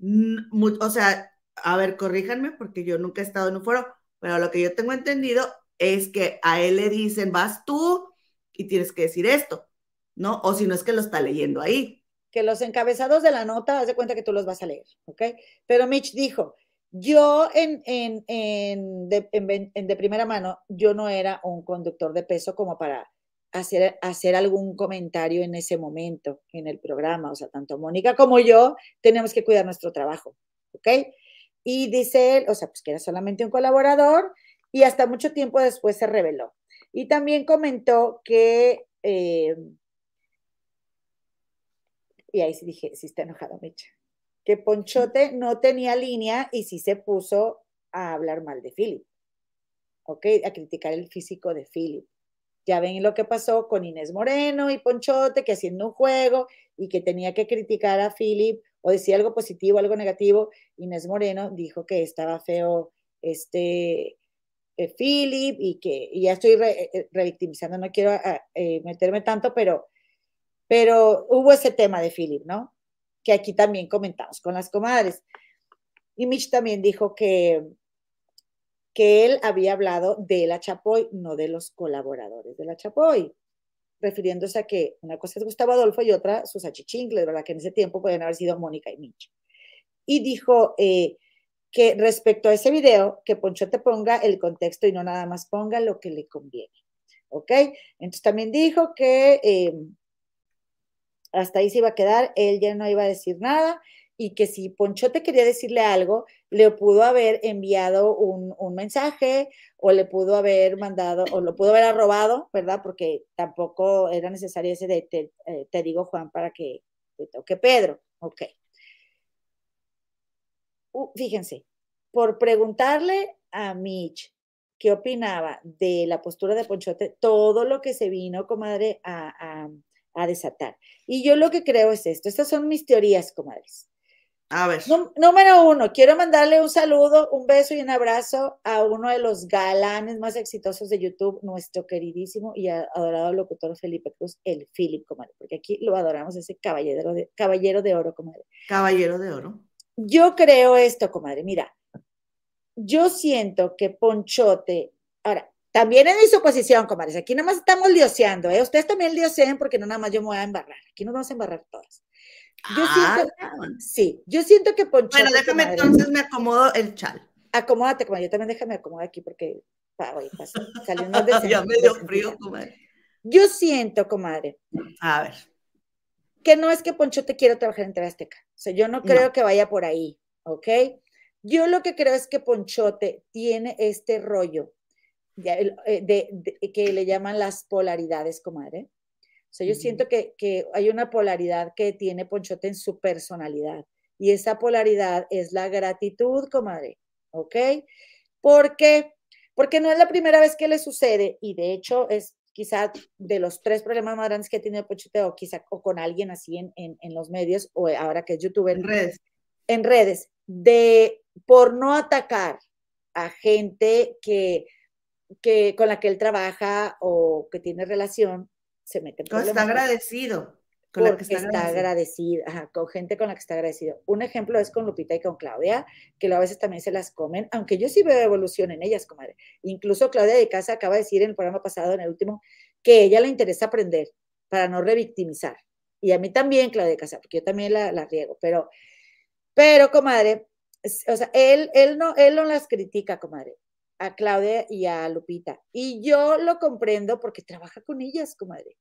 o sea, a ver, corríjanme porque yo nunca he estado en un foro, pero lo que yo tengo entendido es que a él le dicen, vas tú y tienes que decir esto, ¿no? O si no es que lo está leyendo ahí que los encabezados de la nota, haz de cuenta que tú los vas a leer, ¿ok? Pero Mitch dijo, yo en, en, en, de, en, de, primera mano, yo no era un conductor de peso como para hacer, hacer algún comentario en ese momento en el programa. O sea, tanto Mónica como yo tenemos que cuidar nuestro trabajo, ¿ok? Y dice él, o sea, pues que era solamente un colaborador y hasta mucho tiempo después se reveló. Y también comentó que... Eh, y ahí sí dije, sí está enojado Mecha. Que Ponchote no tenía línea y sí se puso a hablar mal de Philip. ¿Ok? A criticar el físico de Philip. Ya ven lo que pasó con Inés Moreno y Ponchote, que haciendo un juego y que tenía que criticar a Philip o decir algo positivo, algo negativo. Inés Moreno dijo que estaba feo este eh, Philip y que y ya estoy eh, revictimizando, no quiero ah, eh, meterme tanto, pero pero hubo ese tema de Philip, ¿no? Que aquí también comentamos con las comadres. Y Mitch también dijo que, que él había hablado de la Chapoy, no de los colaboradores de la Chapoy, refiriéndose a que una cosa es Gustavo Adolfo y otra sus achichingles, ¿verdad? Que en ese tiempo pueden haber sido Mónica y Mitch. Y dijo eh, que respecto a ese video, que Poncho te ponga el contexto y no nada más ponga lo que le conviene. ¿Ok? Entonces también dijo que eh, hasta ahí se iba a quedar, él ya no iba a decir nada y que si Ponchote quería decirle algo, le pudo haber enviado un, mensaje o le pudo haber mandado o lo pudo haber arrobado, ¿verdad? Porque tampoco era necesario ese de te, eh, digo Juan para que te toque Pedro. Ok. Uh, fíjense, por preguntarle a Mitch qué opinaba de la postura de Ponchote, todo lo que se vino, comadre, a desatar. Y yo lo que creo es esto, estas son mis teorías, comadres. A ver. número uno, quiero mandarle un saludo, un beso y un abrazo a uno de los galanes más exitosos de YouTube, nuestro queridísimo y adorado locutor Felipe Cruz, el Philip, comadre, porque aquí lo adoramos, ese caballero de, caballero de oro, comadre. Caballero de oro. Yo creo esto, comadre, mira, yo siento que Ponchote, ahora, también en mi suposición, comadres, aquí nada más estamos lioseando, ¿eh? Ustedes también lioseen porque no nada más yo me voy a embarrar. Aquí nos vamos a embarrar todas. Yo ah, siento, sí, yo siento que Poncho. Bueno, déjame entonces me acomodo el chal. Acomódate, comadre. Yo también déjame acomodar aquí porque oye, de Ya me dio frío, comadre. Yo siento, comadre. A ver. Que no es que Poncho te quiera trabajar en TV Azteca. O sea, yo no creo que vaya por ahí, ¿ok? Yo lo que creo es que Ponchote tiene este rollo eh, de, que le llaman las polaridades, comadre. O sea, yo siento que, que, hay una polaridad que tiene Ponchote en su personalidad y esa polaridad es la gratitud, comadre. ¿ok? Porque, porque no es la primera vez que le sucede y de hecho es quizá de los tres problemas más grandes que ha tenido Ponchote o quizá o con alguien así en, en, los medios o ahora que es youtuber. En redes. En redes, de por no atacar a gente que, que con la que él trabaja o que tiene relación, se mete en Está agradecido. Con la que está, agradecido, con gente con la que está agradecido. Un ejemplo es con Lupita y con Claudia, que a veces también se las comen, aunque yo sí veo evolución en ellas, comadre. Incluso Claudia de Casa acaba de decir en el programa pasado, en el último, que ella le interesa aprender para no revictimizar. Y a mí también, Claudia de Casa, porque yo también la, la riego, pero, pero, comadre, o sea, él, él, no, él no las critica, comadre, a Claudia y a Lupita. Y yo lo comprendo porque trabaja con ellas, comadre.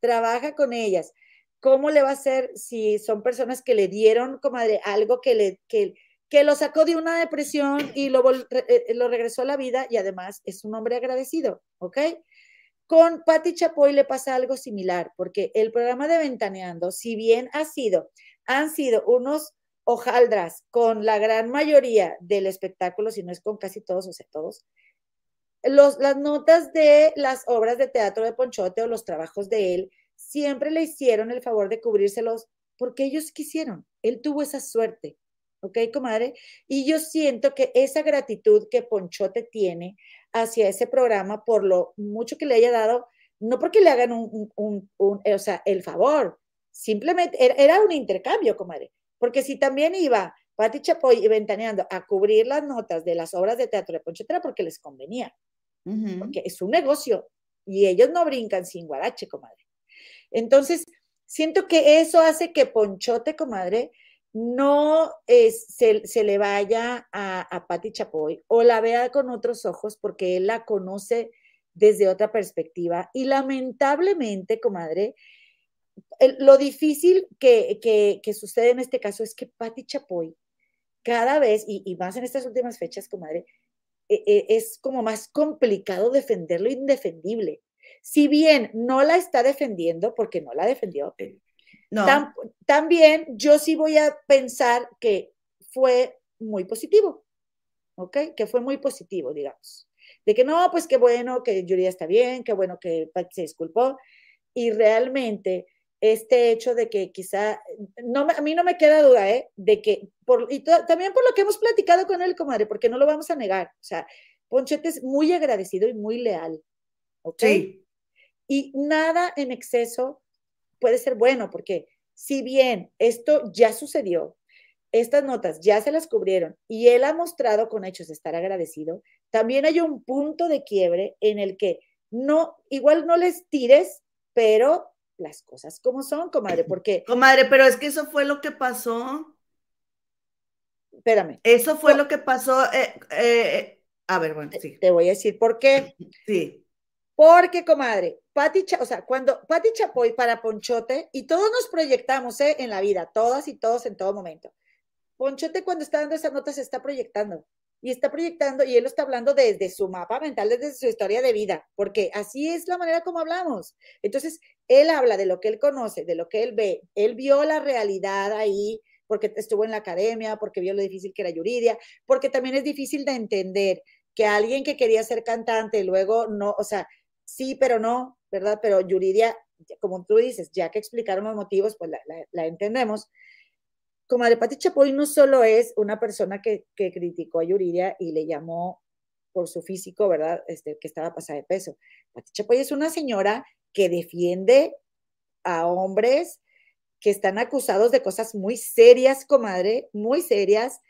Trabaja con ellas. ¿Cómo le va a hacer si son personas que le dieron, comadre, algo que le, que, que lo sacó de una depresión y lo, eh, lo regresó a la vida y además es un hombre agradecido, ¿ok? Con Patti Chapoy le pasa algo similar, porque el programa de Ventaneando, si bien ha sido, han sido unos hojaldras con la gran mayoría del espectáculo, si no es con casi todos, o sea, todos, los, las notas de las obras de teatro de Ponchote o los trabajos de él siempre le hicieron el favor de cubrírselos porque ellos quisieron. Él tuvo esa suerte, ¿ok, comadre? Y yo siento que esa gratitud que Ponchote tiene hacia ese programa por lo mucho que le haya dado, no porque le hagan un, un, un, o sea, el favor, simplemente era un intercambio, comadre. Porque si también iba Pati Chapoy y Ventaneando a cubrir las notas de las obras de teatro de Ponchote porque les convenía. Porque es un negocio y ellos no brincan sin guarache, comadre. Entonces, siento que eso hace que Ponchote, comadre, no se, le vaya a, a Patti Chapoy o la vea con otros ojos porque él la conoce desde otra perspectiva. Y lamentablemente, comadre, lo difícil que, sucede en este caso es que Patti Chapoy cada vez, y, más en estas últimas fechas, comadre, e, e, es como más complicado defender lo indefendible. Si bien no la está defendiendo, porque no la defendió, también yo sí voy a pensar que fue muy positivo, ¿ok? Que fue muy positivo, digamos. De que no, pues qué bueno que Yuri está bien, qué bueno que se disculpó. Y realmente este hecho de que quizá, no, a mí no me queda duda, ¿eh? De que, por, y también por lo que hemos platicado con él, comadre, porque no lo vamos a negar, o sea, Ponchete es muy agradecido y muy leal, ¿ok? Y nada en exceso puede ser bueno, porque si bien esto ya sucedió, estas notas ya se las cubrieron y él ha mostrado con hechos estar agradecido, también hay un punto de quiebre en el que no, igual no les tires, pero las cosas como son, comadre, porque... Comadre, pero es que eso fue lo que pasó. Espérame. Eso fue lo que pasó. Eh, eh, a ver, bueno, sí. Te voy a decir por qué. Sí. Porque, comadre, Pati, o sea, cuando Pati Chapoy para Ponchote, y todos nos proyectamos ¿eh? en la vida, todas y todos en todo momento. Ponchote cuando está dando esa nota se está proyectando y está proyectando y él lo está hablando desde su mapa mental, desde su historia de vida, porque así es la manera como hablamos. Entonces, él habla de lo que él conoce, de lo que él ve. Él vio la realidad ahí porque estuvo en la academia, porque vio lo difícil que era Yuridia, porque también es difícil de entender que alguien que quería ser cantante luego no, o sea, sí, pero no, ¿verdad? Pero Yuridia, como tú dices, ya que explicaron los motivos, pues la, la entendemos comadre Pati Chapoy no solo es una persona que, criticó a Yuridia y le llamó por su físico, ¿verdad? Este, que estaba pasada de peso. Pati Chapoy es una señora que defiende a hombres que están acusados de cosas muy serias, comadre, muy serias,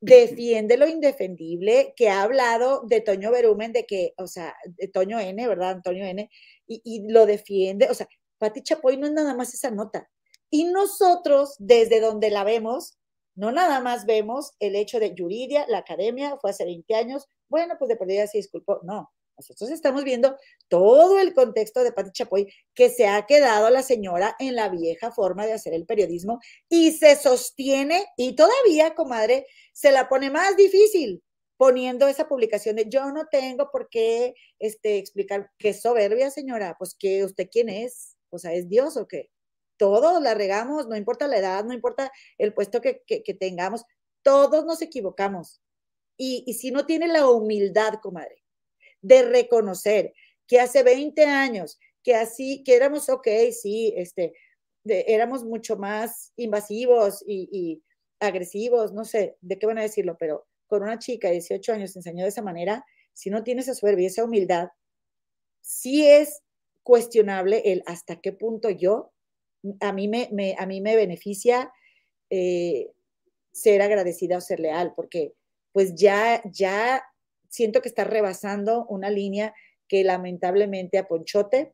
defiende lo indefendible, que ha hablado de Toño Berumen, de que, o sea, de Toño N, ¿verdad? Antonio N, y, y lo defiende, o sea, Pati Chapoy no es nada más esa nota, y nosotros, desde donde la vemos, no nada más vemos el hecho de Yuridia, la academia, fue hace 20 años, bueno, pues de perdida se disculpó. No, nosotros estamos viendo todo el contexto de Pati Chapoy, que se ha quedado la señora en la vieja forma de hacer el periodismo y se sostiene y todavía, comadre, se la pone más difícil poniendo esa publicación de yo no tengo por qué este, explicar qué soberbia, señora, pues que usted quién es, o sea, es Dios o qué todos la regamos, no importa la edad, no importa el puesto que, tengamos, todos nos equivocamos. Y, si no tiene la humildad, comadre, de reconocer que hace 20 años, que así, que éramos, ok, sí, este, éramos mucho más invasivos y, agresivos, no sé de qué van a decirlo, pero con una chica de 18 años enseñó de esa manera, si no tiene esa suerte y esa humildad, sí es cuestionable el hasta qué punto yo, a mí me, a mí me beneficia eh, ser agradecida o ser leal, porque pues ya, ya siento que está rebasando una línea que lamentablemente a Ponchote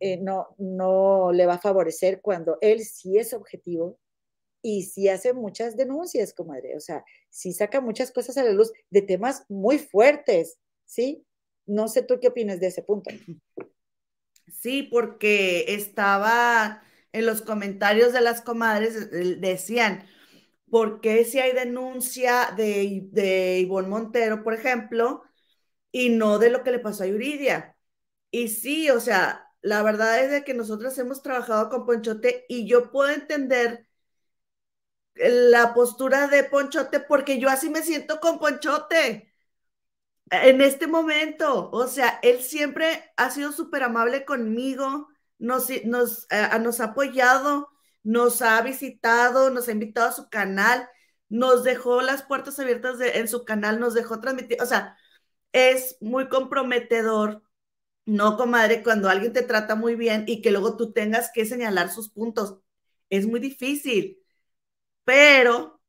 eh, no, no le va a favorecer cuando él sí es objetivo y sí hace muchas denuncias, comadre. O sea, sí saca muchas cosas a la luz de temas muy fuertes, ¿sí? No sé tú qué opinas de ese punto. Sí, porque estaba en los comentarios de las comadres, eh, decían, ¿por qué si hay denuncia de, de Ivonne Montero, por ejemplo, y no de lo que le pasó a Yuridia? Y sí, o sea, la verdad es de que nosotros hemos trabajado con Ponchote y yo puedo entender la postura de Ponchote porque yo así me siento con Ponchote en este momento. O sea, él siempre ha sido súper amable conmigo, nos, nos, eh, nos ha apoyado, nos ha visitado, nos ha invitado a su canal, nos dejó las puertas abiertas en su canal, nos dejó transmitir, o sea, es muy comprometedor no, comadre, cuando alguien te trata muy bien y que luego tú tengas que señalar sus puntos, es muy difícil. Pero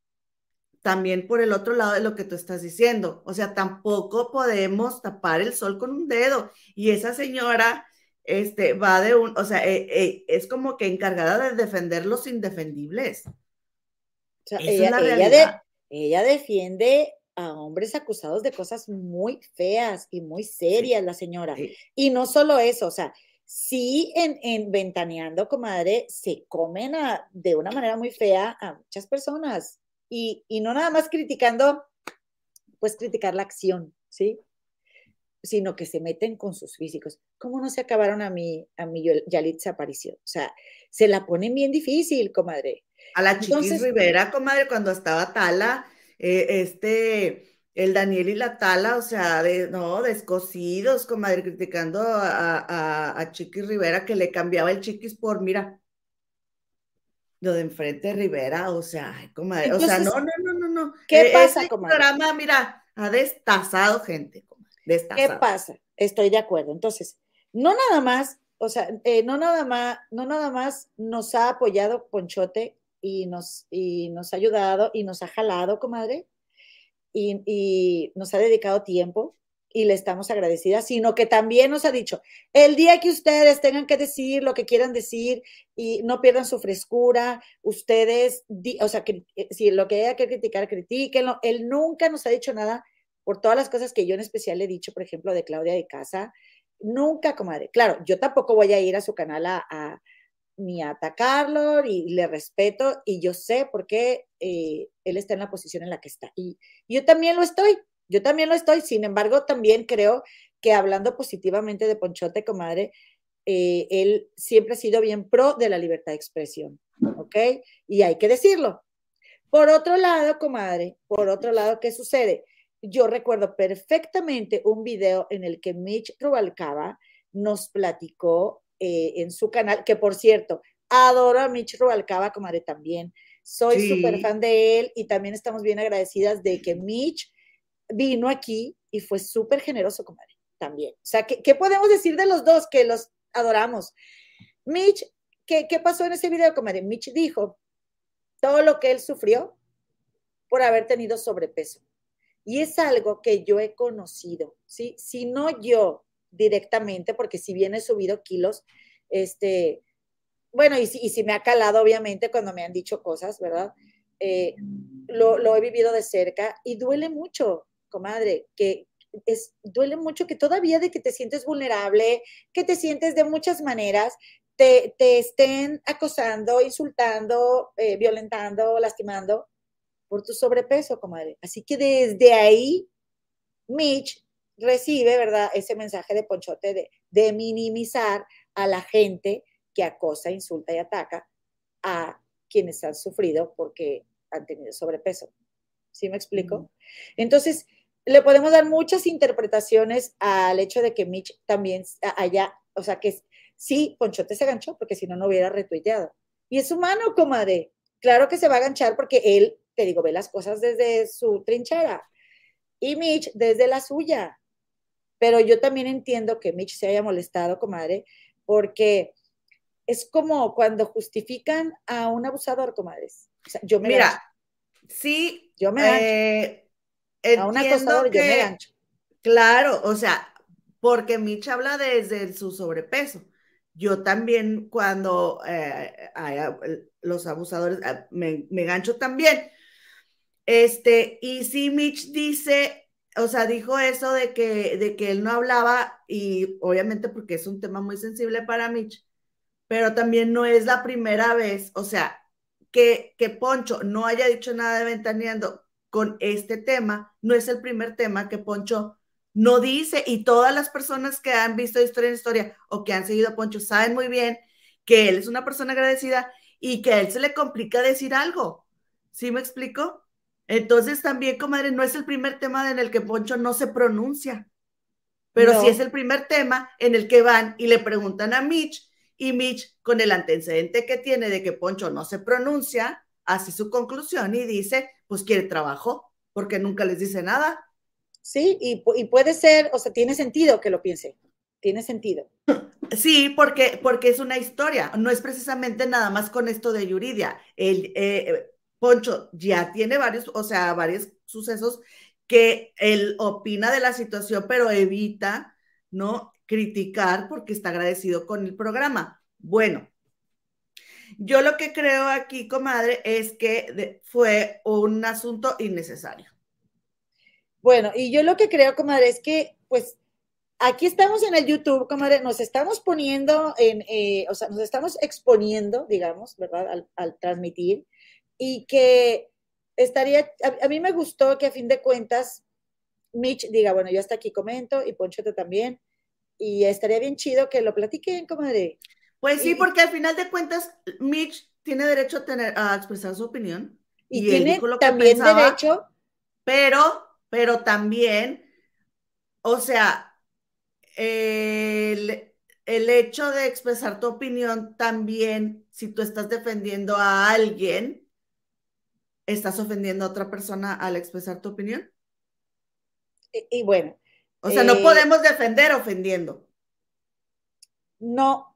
también por el otro lado de lo que tú estás diciendo, o sea, tampoco podemos tapar el sol con un dedo. Y esa señora este, va de un, o sea, eh, eh, es como que encargada de defender los indefendibles. O sea, ella, ella defiende a hombres acusados de cosas muy feas y muy serias, la señora. Y no solo eso, o sea, sí en, en Ventaneando, comadre, se comen de una manera muy fea a muchas personas. Y, y, no nada más criticando, pues criticar la acción, ¿sí? Sino que se meten con sus físicos. ¿Cómo no se acabaron a mi, a mi Yalitza aparición? O sea, se la ponen bien difícil, comadre. A la Chiquis Rivera, comadre, cuando estaba Tala, eh, este, el Daniel y la Tala, o sea, de, no, descosidos, comadre, criticando a, a, Chiquis Rivera que le cambiaba el Chiquis por, mira, lo de enfrente de Rivera, o sea, comadre, o sea, no, no, no, no, no. ¿Qué e, pasa, este programa, mira, ha destazado gente, comadre, destazado. ¿Qué pasa? Estoy de acuerdo. Entonces, no nada más, o sea, eh, no nada más, no nada más nos ha apoyado Ponchote y nos, y nos ha ayudado y nos ha jalado, comadre, y, y nos ha dedicado tiempo y le estamos agradecidas, sino que también nos ha dicho, el día que ustedes tengan que decir lo que quieran decir y no pierdan su frescura, ustedes, o sea, eh, si lo que haya que criticar, critíquenlo. Él nunca nos ha dicho nada por todas las cosas que yo en especial le he dicho, por ejemplo, de Claudia de Casa. Nunca, comadre. Claro, yo tampoco voy a ir a su canal a ni atacarlo y le respeto y yo sé por qué eh, él está en la posición en la que está. Y, yo también lo estoy, yo también lo estoy. Sin embargo, también creo que hablando positivamente de Ponchote, comadre, eh, él siempre ha sido bien pro de la libertad de expresión, ¿ok? Y hay que decirlo. Por otro lado, comadre, por otro lado, ¿qué sucede? Yo recuerdo perfectamente un video en el que Mitch Rubalcaba nos platicó eh, en su canal, que por cierto, adoro a Mitch Rubalcaba, comadre, también. Soy súper fan de él y también estamos bien agradecidas de que Mitch vino aquí y fue súper generoso, comadre, también. O sea, ¿qué, podemos decir de los dos que los adoramos? Mitch, ¿qué, ¿qué pasó en ese video, comadre? Mitch dijo todo lo que él sufrió por haber tenido sobrepeso. Y es algo que yo he conocido, ¿sí? Si no yo directamente, porque si bien he subido kilos, este, bueno, y si, y me ha calado, obviamente, cuando me han dicho cosas, ¿verdad? Eh, lo, lo, he vivido de cerca y duele mucho, comadre, que es, duele mucho que todavía de que te sientes vulnerable, que te sientes de muchas maneras, te, te estén acosando, insultando, eh, violentando, lastimando por tu sobrepeso, comadre. Así que desde ahí, Mitch recibe, ¿verdad? Ese mensaje de Ponchote de, de minimizar a la gente que acosa, insulta y ataca a quienes han sufrido porque han tenido sobrepeso. ¿sí me explico? Entonces, le podemos dar muchas interpretaciones al hecho de que Mitch también haya, o sea, que sí, Ponchote se ganchó, porque si no, no hubiera retuiteado. Y es humano, comadre. Claro que se va a ganchar porque él, te digo, ve las cosas desde su trinchera y Mitch desde la suya. Pero yo también entiendo que Mitch se haya molestado, comadre, porque es como cuando justifican a un abusador, comadres. O sea, yo me Mira, sí, yo me eh, a un acosador yo me gancho. Claro, o sea, porque Mitch habla desde su sobrepeso. Yo también cuando eh, los abusadores, ah, me, me gancho también. Este, y sí, Mitch dice o sea, dijo eso de que, de que él no hablaba y obviamente porque es un tema muy sensible para Mitch, pero también no es la primera vez, o sea, que, que Poncho no haya dicho nada de ventaneando con este tema, no es el primer tema que Poncho no dice y todas las personas que han visto historia en historia o que han seguido a Poncho saben muy bien que él es una persona agradecida y que a él se le complica decir algo. ¿Sí me explico? Entonces también, comadre, no es el primer tema en el que Poncho no se pronuncia, pero sí es el primer tema en el que van y le preguntan a Mitch y Mitch, con el antecedente que tiene de que Poncho no se pronuncia, hace su conclusión y dice, pues quiere trabajo, porque nunca les dice nada. Sí, y, puede ser, o sea, tiene sentido que lo piense, tiene sentido. Sí, porque, porque es una historia, no es precisamente nada más con esto de Yuridia. El, eh, Poncho ya tiene varios, o sea, varios sucesos que él opina de la situación, pero evita, ¿no? Criticar porque está agradecido con el programa. Bueno, yo lo que creo aquí, comadre, es que fue un asunto innecesario. Bueno, y yo lo que creo, comadre, es que, pues, aquí estamos en el YouTube, comadre, nos estamos poniendo en, eh, o sea, nos estamos exponiendo, digamos, ¿verdad? al transmitir y que estaría, a, mí me gustó que a fin de cuentas Mitch diga, bueno, yo hasta aquí comento y Ponchote también, y estaría bien chido que lo platiquen, comadre. Pues sí, porque al final de cuentas Mitch tiene derecho a, tener, a expresar su opinión. Y, tiene también derecho. Pero, pero también, o sea, el, el hecho de expresar tu opinión también, si tú estás defendiendo a alguien, ¿Estás ofendiendo a otra persona al expresar tu opinión? Y, bueno. O sea, no eh, podemos defender ofendiendo. No,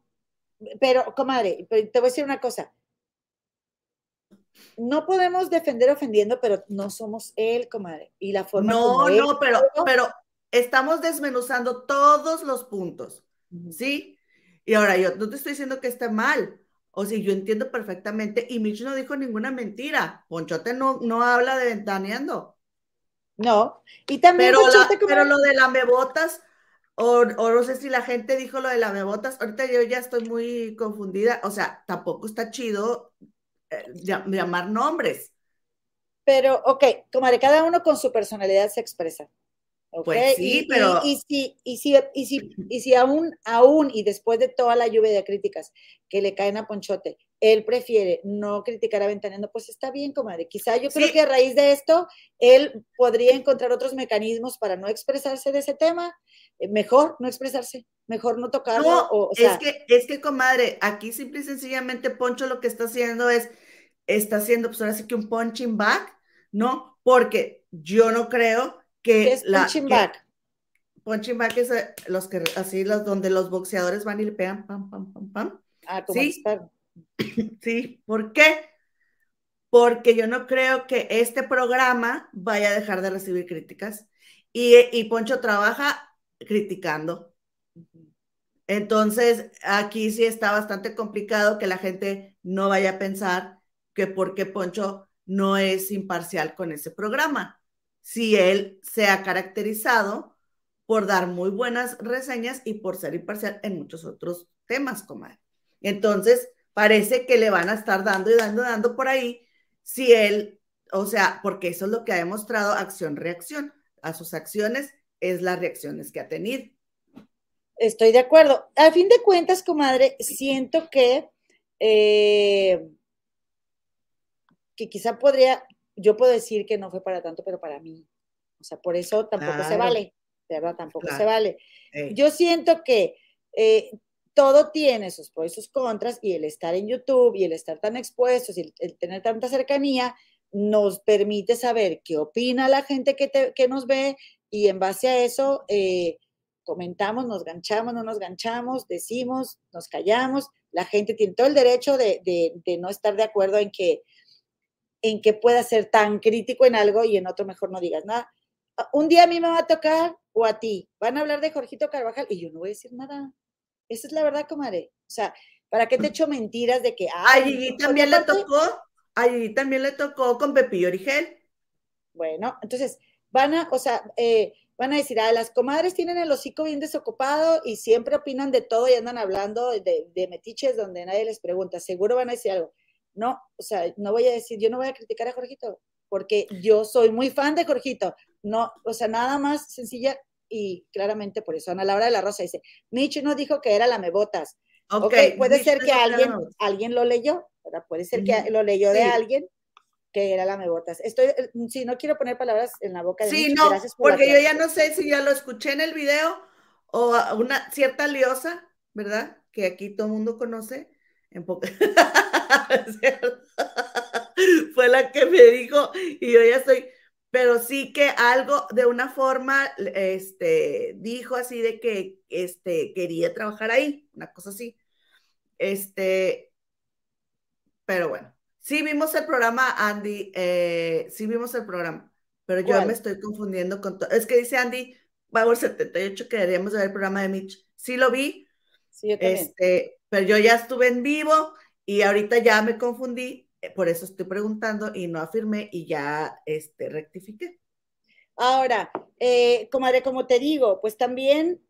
pero, comadre, te voy a decir una cosa. No podemos defender ofendiendo, pero no somos él, comadre. Y la forma No, no, pero, pero estamos desmenuzando todos los puntos, ¿sí? Y ahora yo no te estoy diciendo que está mal, o sea, yo entiendo perfectamente, y Mitch no dijo ninguna mentira. Ponchote no, no habla de ventaneando. No, y también pero, pero lo de la mebotas, o, o, no sé si la gente dijo lo de la mebotas, ahorita yo ya estoy muy confundida, o sea, tampoco está chido eh, llamar nombres. Pero, ok, como de cada uno con su personalidad se expresa. Pues sí, pero... Y, si, y, si, y, si, y si aún, aún y después de toda la lluvia de críticas que le caen a Ponchote, él prefiere no criticar a Ventaneando, pues está bien, comadre. Quizá yo creo que a raíz de esto, él podría encontrar otros mecanismos para no expresarse de ese tema. Eh, mejor no expresarse, mejor no tocarlo. No, o, es, que, es que, comadre, aquí simple y sencillamente Poncho lo que está haciendo es, está haciendo, pues ahora sí que un punching back, ¿no? Porque yo no creo que es la, punching back? Punching back es eh, los que así los donde los boxeadores van y le pegan pam pam pam pam. Ah, como ¿Sí? sí, ¿por qué? Porque yo no creo que este programa vaya a dejar de recibir críticas y, y Poncho trabaja criticando. Entonces, aquí sí está bastante complicado que la gente no vaya a pensar que porque Poncho no es imparcial con ese programa si él se ha caracterizado por dar muy buenas reseñas y por ser imparcial en muchos otros temas, comadre. Entonces, parece que le van a estar dando y dando, dando por ahí, si él, o sea, porque eso es lo que ha demostrado acción-reacción. A sus acciones es las reacciones que ha tenido. Estoy de acuerdo. A fin de cuentas, comadre, siento que, eh, que quizá podría yo puedo decir que no fue para tanto, pero para mí. O sea, por eso tampoco se vale, ¿verdad? Tampoco se vale. Yo siento que eh, todo tiene sus pros y sus contras y el estar en YouTube y el estar tan expuestos y el, tener tanta cercanía nos permite saber qué opina la gente que, que nos ve y en base a eso eh, comentamos, nos ganchamos, no nos ganchamos, decimos, nos callamos. La gente tiene todo el derecho de, de, no estar de acuerdo en que, en que pueda ser tan crítico en algo y en otro mejor no digas nada. Un día a mí me va a tocar o a ti, van a hablar de Jorgito Carvajal y yo no voy a decir nada. Esa es la verdad, comadre. O sea, ¿para qué te echo mentiras de que... Ay, Gigi también le tocó, a también le tocó con Pepillo Origel. Bueno, entonces, van a, o sea, eh, van a decir, ah, las comadres tienen el hocico bien desocupado y siempre opinan de todo y andan hablando de, de, metiches donde nadie les pregunta. Seguro van a decir algo. No, o sea, no voy a decir, yo no voy a criticar a Jorgito, porque yo soy muy fan de Jorgito. No, o sea, nada más sencilla y claramente por eso. Ana Laura de la Rosa dice, Mitch no dijo que era la mebotas. Ok, okay puede ser que alguien, alguien lo leyó, ¿verdad? Puede ser que lo leyó de alguien que era la mebotas. Estoy, eh, sí, no quiero poner palabras en la boca de Sí, no, porque yo ya no sé si ya lo escuché en el video o una cierta liosa, ¿verdad? Que aquí todo el mundo conoce. En Fue la que me dijo y yo ya estoy, pero sí que algo de una forma, este, dijo así de que, este, quería trabajar ahí, una cosa así. Este, pero bueno, Sí vimos el programa, Andy, eh, sí vimos el programa, pero yo me estoy confundiendo con todo. Es que dice Andy, Power 78 que deberíamos ver el programa de Mitch. Sí lo vi, sí, yo este, pero yo ya estuve en vivo y ahorita ya me confundí, eh, por eso estoy preguntando y no afirmé y ya este, rectifiqué. Ahora, eh, comadre, como te digo, pues también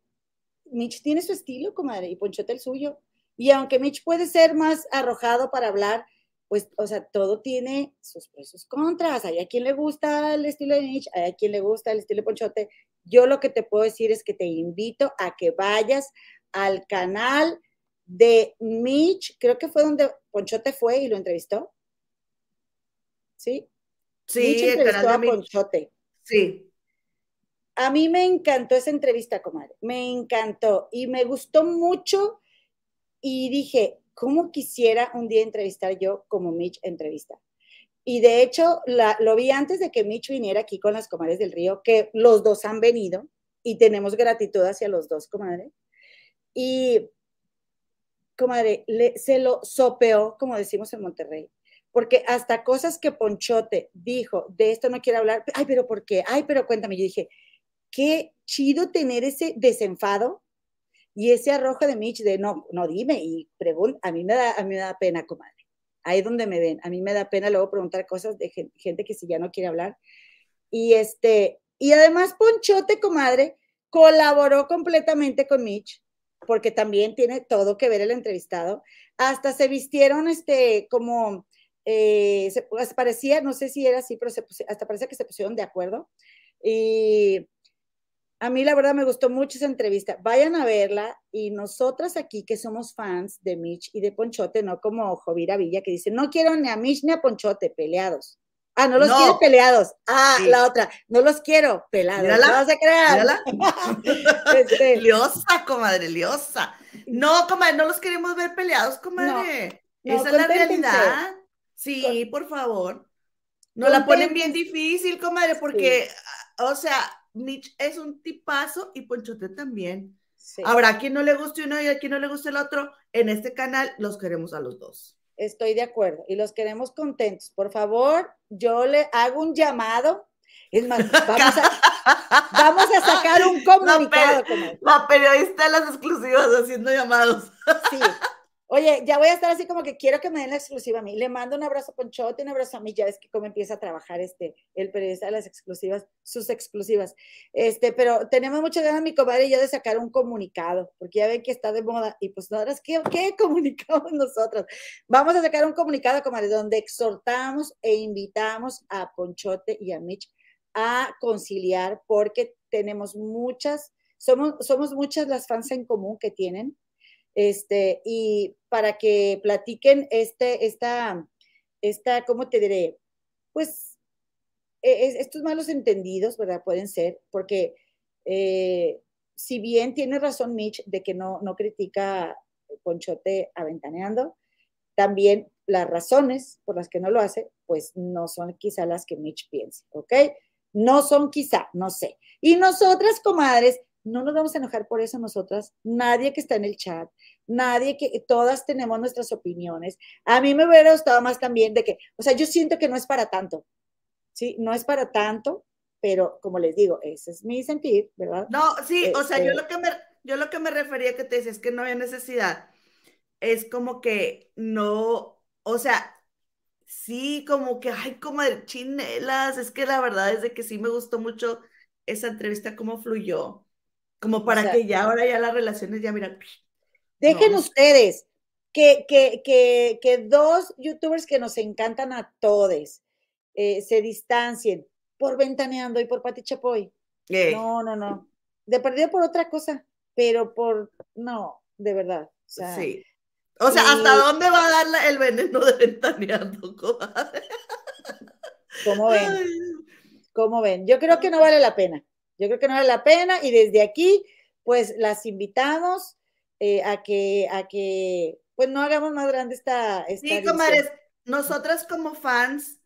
Mitch tiene su estilo, comadre, y Ponchote el suyo. Y aunque Mitch puede ser más arrojado para hablar, pues, o sea, todo tiene sus pros y sus contras. Hay a quien le gusta el estilo de Nietzsche, hay a quien le gusta el estilo de Ponchote. Yo lo que te puedo decir es que te invito a que vayas al canal de Mitch, creo que fue donde Ponchote fue y lo entrevistó. ¿Sí? Sí, Mitch entrevistó a Ponchote. Sí. A mí me encantó esa entrevista, comadre. Me encantó y me gustó mucho y dije, ¿cómo quisiera un día entrevistar yo como Mitch entrevista? Y de hecho, lo vi antes de que Mitch viniera aquí con las comadres del río, que los dos han venido y tenemos gratitud hacia los dos, comadre. Y, comadre, se lo sopeó, como decimos en Monterrey, porque hasta cosas que Ponchote dijo, de esto no quiero hablar, ay, pero ¿por qué? Ay, pero cuéntame. Yo dije, qué chido tener ese desenfado y ese arrojo de Mitch de no, no dime y pregunta, a mí me da, a mí me da pena, comadre. Ahí es donde me ven. A mí me da pena luego preguntar cosas de gente, que si ya no quiere hablar. Y este, y además Ponchote, comadre, colaboró completamente con Mitch, porque también tiene todo que ver el entrevistado. Hasta se vistieron este como eh, se, parecía, no sé si era así, pero hasta parece que se pusieron de acuerdo. Y a mí la verdad me gustó mucho esa entrevista. Vayan a verla y nosotras aquí que somos fans de Mitch y de Ponchote, no como Jovira Villa que dice, no quiero ni a Mitch ni a Ponchote, peleados. Ah, no los quiero peleados. Ah, la otra, no los quiero pelados. No se crean. este... Liosa, comadre, liosa. No, comadre, no los queremos ver peleados, comadre. Esa es la realidad. Sí, por favor. No la ponen bien difícil, comadre, porque, o sea, Mitch es un tipazo y Ponchote también. Habrá quien no le guste uno y a quien no le guste el otro. En este canal los queremos a los dos. Estoy de acuerdo y los queremos contentos. Por favor, yo le hago un llamado. Es más, vamos a, sacar un comunicado. La, periodista de las exclusivas haciendo llamados. Sí, Oye, ya voy a estar así como que quiero que me den la exclusiva a mí. Le mando un abrazo a Ponchote, un abrazo a mí. Ya ves que cómo empieza a trabajar este, el periodista de las exclusivas, sus exclusivas. Este, pero tenemos muchas ganas, mi comadre y yo, de sacar un comunicado, porque ya ven que está de moda. Y pues, ahora ¿qué, qué comunicamos nosotros? Vamos a sacar un comunicado, comadre, donde exhortamos e invitamos a Ponchote y a Mitch a conciliar, porque tenemos muchas, somos, somos muchas las fans en común que tienen este, y para que platiquen este, esta, esta, ¿cómo te diré? Pues eh, estos malos entendidos, ¿verdad? Pueden ser, porque eh, si bien tiene razón Mitch de que no, no critica Ponchote aventaneando, también las razones por las que no lo hace, pues no son quizá las que Mitch piensa, ¿ok? No son quizá, no sé. Y nosotras, comadres, no nos vamos a enojar por eso nosotras, nadie que está en el chat, nadie que, todas tenemos nuestras opiniones. A mí me hubiera gustado más también de que, o sea, yo siento que no es para tanto, ¿sí? No es para tanto, pero como les digo, ese es mi sentir, ¿verdad? No, sí, o sea, yo Este lo que me, yo lo que me refería que te decía es que no había necesidad, es como que no, o sea, sí, como que, ay, como de chinelas, es que la verdad es de que sí me gustó mucho esa entrevista, cómo fluyó, como para sea, que ya ahora ya las relaciones ya, mira, Dejen No. ustedes que, que, que, que dos youtubers que nos encantan a todos eh, se distancien por Ventaneando y por Pati Chapoy. eh, No, no, no. De perdido por otra cosa, pero por, no, de verdad. O sea, sí. O sea, y- ¿hasta dónde va a dar la- el veneno de ventaneando? ¿cómo ven? ¿Cómo ven? Yo creo que no vale la pena. Yo creo que no vale la pena y desde aquí, pues las invitamos eh, a que, a que, pues no hagamos más grande esta, esta Sí, comadres, nosotras como fans,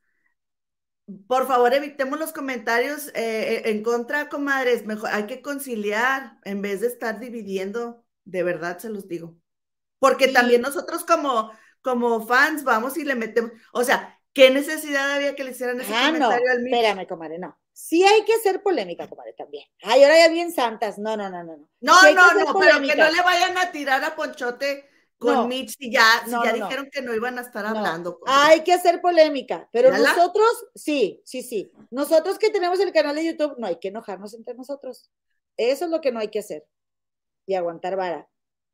por favor evitemos los comentarios eh, en contra, comadres. Mejor hay que conciliar en vez de estar dividiendo. De verdad se los digo. Porque Sí. también nosotros como, como fans vamos y le metemos. O sea, ¿qué necesidad había que le hicieran ese Ah, no, comentario al Mitch? espérame, comadre, no. Sí hay que hacer polémica, comadre, también. Ay, ahora ya bien santas. No, no, no, no. no. No, Sí no, no, pero que no le vayan a tirar a Ponchote con No. Mitch si ya, si No, ya no, dijeron que no iban a estar hablando. Hay que hacer polémica, pero nosotros, sí, sí, sí. Nosotros que tenemos el canal de YouTube, no hay que enojarnos entre nosotros. Eso es lo que no hay que hacer. Y aguantar vara.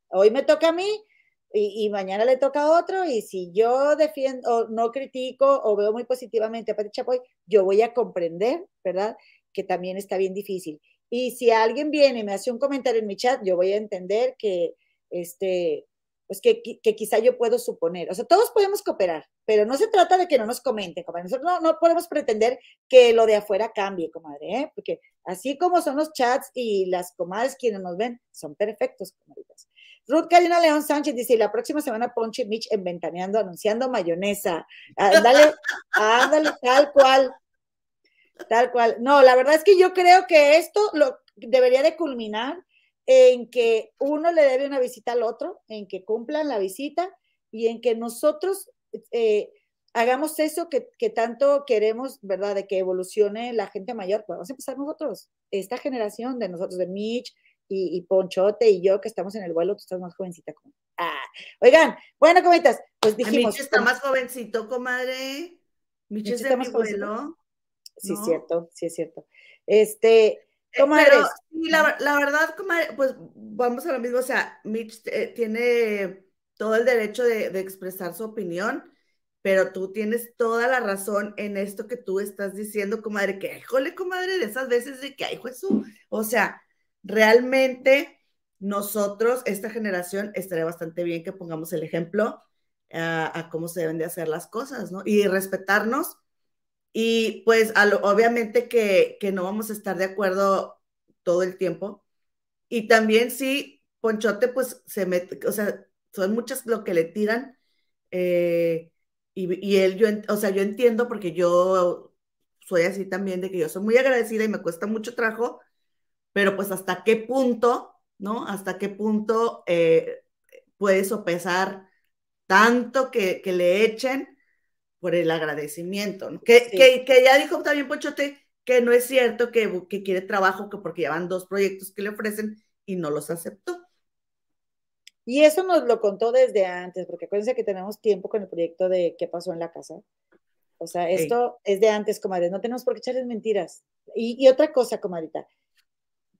Hoy me toca a mí y, mañana le toca a otro. Y si yo defiendo, o no critico o veo muy positivamente a Pati Chapoy, yo voy a comprender, ¿verdad? Que también está bien difícil. Y si alguien viene y me hace un comentario en mi chat, yo voy a entender que, este, pues que, que quizá yo puedo suponer. O sea, todos podemos cooperar, pero no se trata de que no nos comenten, comadre. Nosotros no, no podemos pretender que lo de afuera cambie, comadre, ¿eh? Porque así como son los chats y las comadres quienes nos ven, son perfectos, comadritas. Ruth Karina León Sánchez dice, "Y la próxima semana Ponche y Mitch en Ventaneando anunciando mayonesa. Ándale, ándale, tal cual. Tal cual. No, la verdad es que yo creo que esto lo debería de culminar en que uno le debe una visita al otro, en que cumplan la visita y en que nosotros eh, hagamos eso que, que tanto queremos, ¿verdad? De que evolucione la gente mayor. Pues vamos a empezar nosotros, esta generación de nosotros, de Mitch y, y Ponchote y yo que estamos en el vuelo, tú estás más jovencita. como- Ah. Oigan, bueno, comitas, pues dijimos. Mitch está más jovencito, comadre. Mitch Mitch es está de más mi vuelo. Sí, es ¿no? cierto, sí es cierto. Este, Eh, comadres, Pero sí, la, la verdad, comadre, pues vamos a lo mismo. O sea, Mitch eh, tiene todo el derecho de, de expresar su opinión, pero tú tienes toda la razón en esto que tú estás diciendo, comadre, que, híjole, comadre, de esas veces de que, ay, eso. O sea, realmente nosotros, esta generación, estaría bastante bien que pongamos el ejemplo a, a cómo se deben de hacer las cosas, ¿no? Y respetarnos. Y pues obviamente que, que no vamos a estar de acuerdo todo el tiempo. Y también sí, Ponchote pues se mete, o sea, son muchas lo que le tiran. eh, y, y él, yo, o sea, yo entiendo porque yo soy así también, de que yo soy muy agradecida y me cuesta mucho trabajo, pero pues hasta qué punto, ¿no? Hasta qué punto eh, puede sopesar tanto que, que le echen por el agradecimiento, ¿no? Que, Sí. que, que ya dijo también Ponchote que no es cierto que, que quiere trabajo, que porque llevan dos proyectos que le ofrecen y no los aceptó. y eso nos lo contó desde antes, porque acuérdense que tenemos tiempo con el proyecto de qué pasó en la casa. O sea, esto es de antes, comadres, no tenemos por qué echarles mentiras. Y, y otra cosa, comadrita,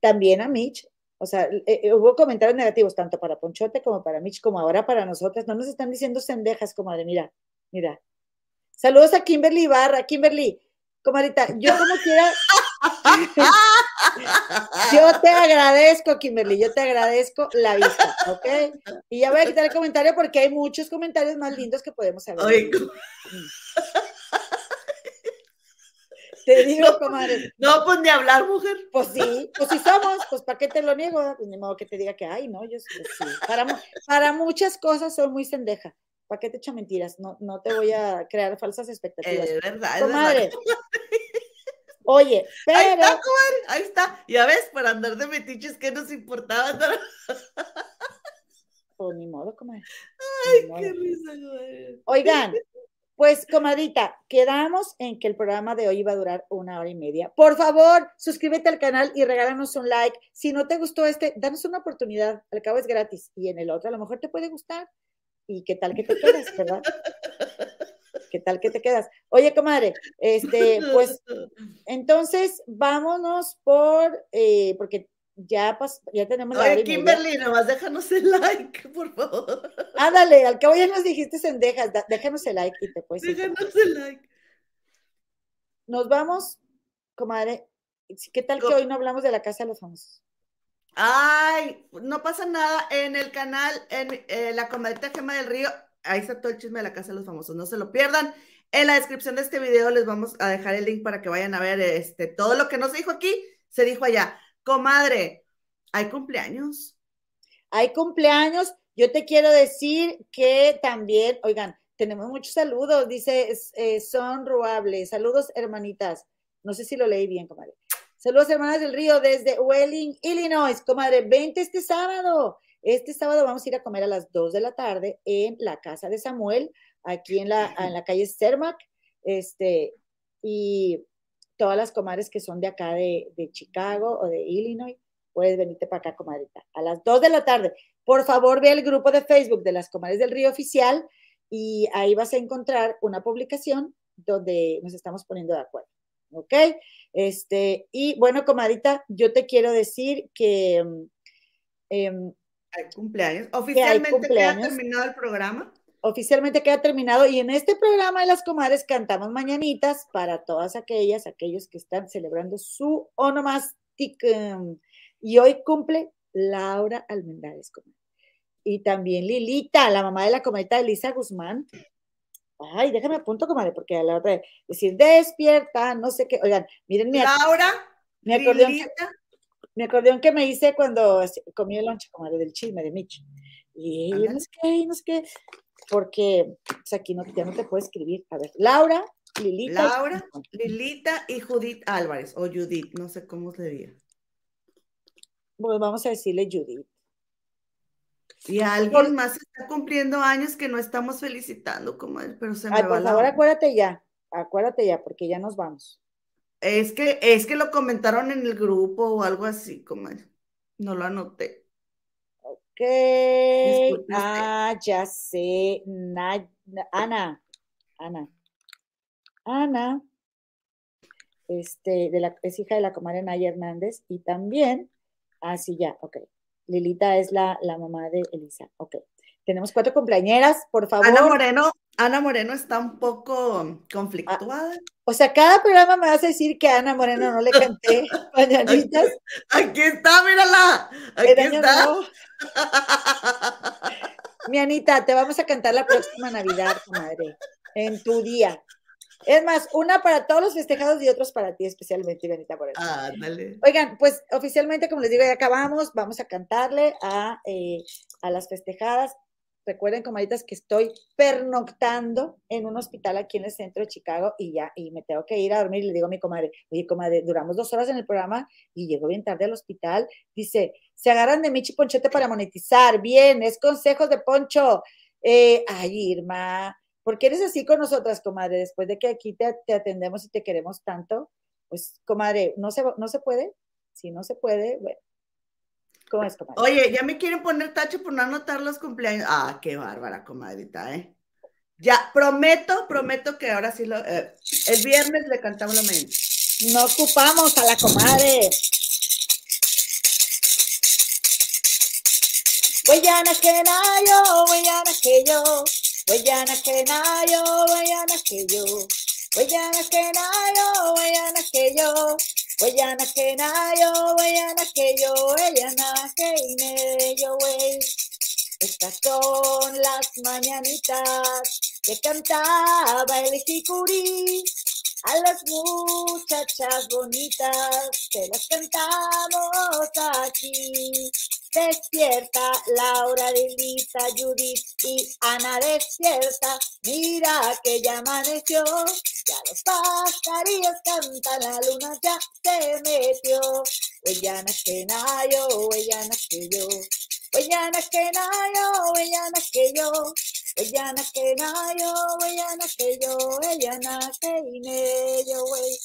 también a Mitch, o sea, eh, eh, hubo comentarios negativos tanto para Ponchote como para Mitch, como ahora para nosotras. No nos están diciendo sendejas, comadre, mira, mira. Saludos a Kimberly Ibarra. Kimberly, comadrita, yo como quiera, yo te agradezco, Kimberly, yo te agradezco la vista, ¿ok? Y ya voy a quitar el comentario porque hay muchos comentarios más lindos que podemos saber. Te digo, comadre. No, pues ni hablar, mujer. Pues sí, pues sí somos, pues ¿para qué te lo niego? Pues ni modo que te diga que, ay, no, yo pues sí. Para, para muchas cosas soy muy sendeja. ¿Para qué te echo mentiras? No, no te voy a crear falsas expectativas. Es verdad, es comadre. verdad. Oye, pero. Ahí está, comadre, ahí está. Ya ves, para andar de metiches, ¿qué nos importaba andar? Pues ni modo, comadre. Ay, modo. qué risa, comadre. Oigan, pues, comadita, quedamos en que el programa de hoy iba a durar una hora y media. Por favor, suscríbete al canal y regálanos un like. Si no te gustó este, danos una oportunidad. Al cabo es gratis. Y en el otro a lo mejor te puede gustar. ¿Y qué tal que te quedas, verdad? ¿Qué tal que te quedas? Oye, comadre, este, pues entonces vámonos por, eh, porque ya, pas- ya tenemos Oye. Kimberly, nomás déjanos el like, por favor. Ándale, al cabo ya nos dijiste sendejas, déjanos el like y te puedes. Déjanos el like. Nos vamos, comadre. ¿Qué tal que hoy no hablamos de la casa de los famosos? Ay, no pasa nada. En el canal, en eh, la comadita Gema del Río, ahí está todo el chisme de la Casa de los Famosos. No se lo pierdan. En la descripción de este video les vamos a dejar el link para que vayan a ver este, todo lo que no se dijo aquí, se dijo allá. Comadre, ¿hay cumpleaños? Hay cumpleaños. Yo te quiero decir que también, oigan, tenemos muchos saludos. Dice, eh, son ruables. Saludos, hermanitas. No sé si lo leí bien, comadre. Saludos, hermanas del río, desde Welling, Illinois. Comadre, 20 este sábado. Este sábado vamos a ir a comer a las 2 de la tarde en la casa de Samuel, aquí en la, en la calle Cermac. Este, y todas las comadres que son de acá de, de Chicago o de Illinois, puedes venirte para acá, comadrita. A las 2 de la tarde. Por favor, ve el grupo de Facebook de las Comadres del Río Oficial y ahí vas a encontrar una publicación donde nos estamos poniendo de acuerdo. ¿Ok? Este, y bueno, comadrita, yo te quiero decir que mm, em, Hay cumpleaños. Oficialmente cumpleaños. queda terminado el programa. Oficialmente queda terminado y en este programa de las comadres cantamos mañanitas para todas aquellas, aquellos que están celebrando su onomástic. Y hoy cumple Laura Almendares, comadre. Y también Lilita, la mamá de la comadita Elisa Guzmán. Ay, déjame apunto, comadre, porque a la hora de decir despierta, no sé qué. Oigan, miren mi, Laura, mi acordeón, que, mi acordeón que me hice cuando comí el lonche, comadre, del chisme de Mitch. Y no sé qué, no sé qué, porque pues, aquí no, ya no te puedo escribir. A ver, Laura, Lilita. Laura, Lilita y Judith Álvarez, o Judith, no sé cómo se diga. Pues vamos a decirle Judith. Y alguien más está cumpliendo años que no estamos felicitando, comadre, pero se me Ay, va por la favor, acuérdate ya, acuérdate ya, porque ya nos vamos. Es que, es que lo comentaron en el grupo o algo así, comadre. No lo anoté. Ok. Disculpe. Ah, ya sé. Na- na- Ana. Ana. Ana. Este, de la, es hija de la comadre Naya Hernández y también, ah, sí, ya, ok. Lilita es la, la mamá de Elisa, ok. Tenemos cuatro cumpleañeras, por favor. Ana Moreno, Ana Moreno está un poco conflictuada. O sea, cada programa me vas a decir que a Ana Moreno no le canté mañanitas. Aquí está, mírala. Aquí año está. Mi Anita, te vamos a cantar la próxima Navidad, comadre, en tu día. Es más, una para todos los festejados y otros para ti especialmente, mi Anita, por eso. Ándale. Oigan, pues oficialmente, como les digo, ya acabamos. Vamos a cantarle a, eh, a las festejadas. Recuerden, comaditas, que estoy pernoctando en un hospital aquí en el centro de Chicago y ya, y me tengo que ir a dormir. Y le digo a mi comadre, oye, comadre, duramos dos horas en el programa y llego bien tarde al hospital. Dice, se agarran de Michi Ponchete para monetizar. Bien, es consejos de Poncho. Eh, ay, Irma, ¿por qué eres así con nosotras, comadre? Después de que aquí te, te atendemos y te queremos tanto, pues, comadre, ¿no se, no se puede? Si no se puede, bueno. ¿Cómo es, comadre? Oye, ya me quieren poner tache por no anotar los cumpleaños. Ah, qué bárbara, comadrita, ¿eh? Ya, prometo, prometo que ahora sí lo. eh, el viernes le cantamos la mañana. No ocupamos a la comadre. Guayana que nayo, guayana que yo, guayana que nayo, guayana que yo, guayana que nayo, guayana que yo, guayana que yo, que yo. Estas son las mañanitas que cantaba el jicurí A las muchachas bonitas te las cantamos aquí. Despierta, Laura, Lilita, Judith y Ana despierta. Mira que ya amaneció, ya los pajarillos cantan, la luna ya se metió. Huellana que nayo, huellana que yo. Huellana que nayo, huellana que yo. Huellana que nayo, huellana que yo. Huellana que yo, güey.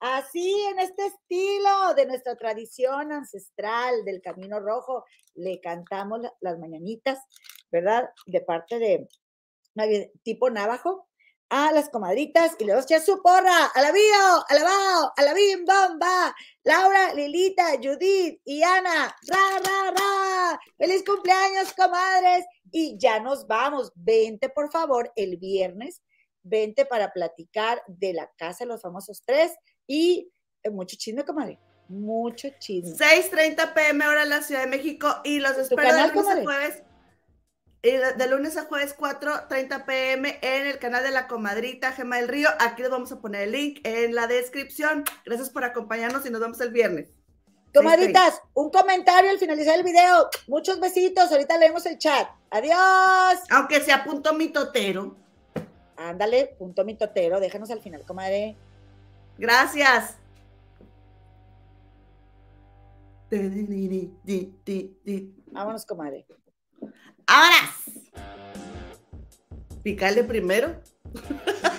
Así, en este estilo de nuestra tradición ancestral del Camino Rojo, le cantamos las mañanitas, ¿verdad? De parte de tipo navajo a las comadritas y le ya su porra, alabío, alabao, alabim, bomba, Laura, Lilita, Judith y Ana, ra, ra, ra, feliz cumpleaños, comadres, y ya nos vamos, vente por favor el viernes, vente para platicar de la casa de los famosos tres, y eh, mucho chisme, comadre. Mucho chisme. 6:30 pm ahora en la Ciudad de México y los espero a jueves. De lunes a jueves 4:30 pm en el canal de la comadrita Gema del Río. Aquí les vamos a poner el link en la descripción. Gracias por acompañarnos y nos vemos el viernes. Comadritas, un comentario al finalizar el video. Muchos besitos. Ahorita leemos el chat. Adiós. Aunque sea punto mitotero. Ándale, punto mitotero. Déjanos al final, comadre. Gracias. Vámonos, comadre. Ahora. Picarle primero.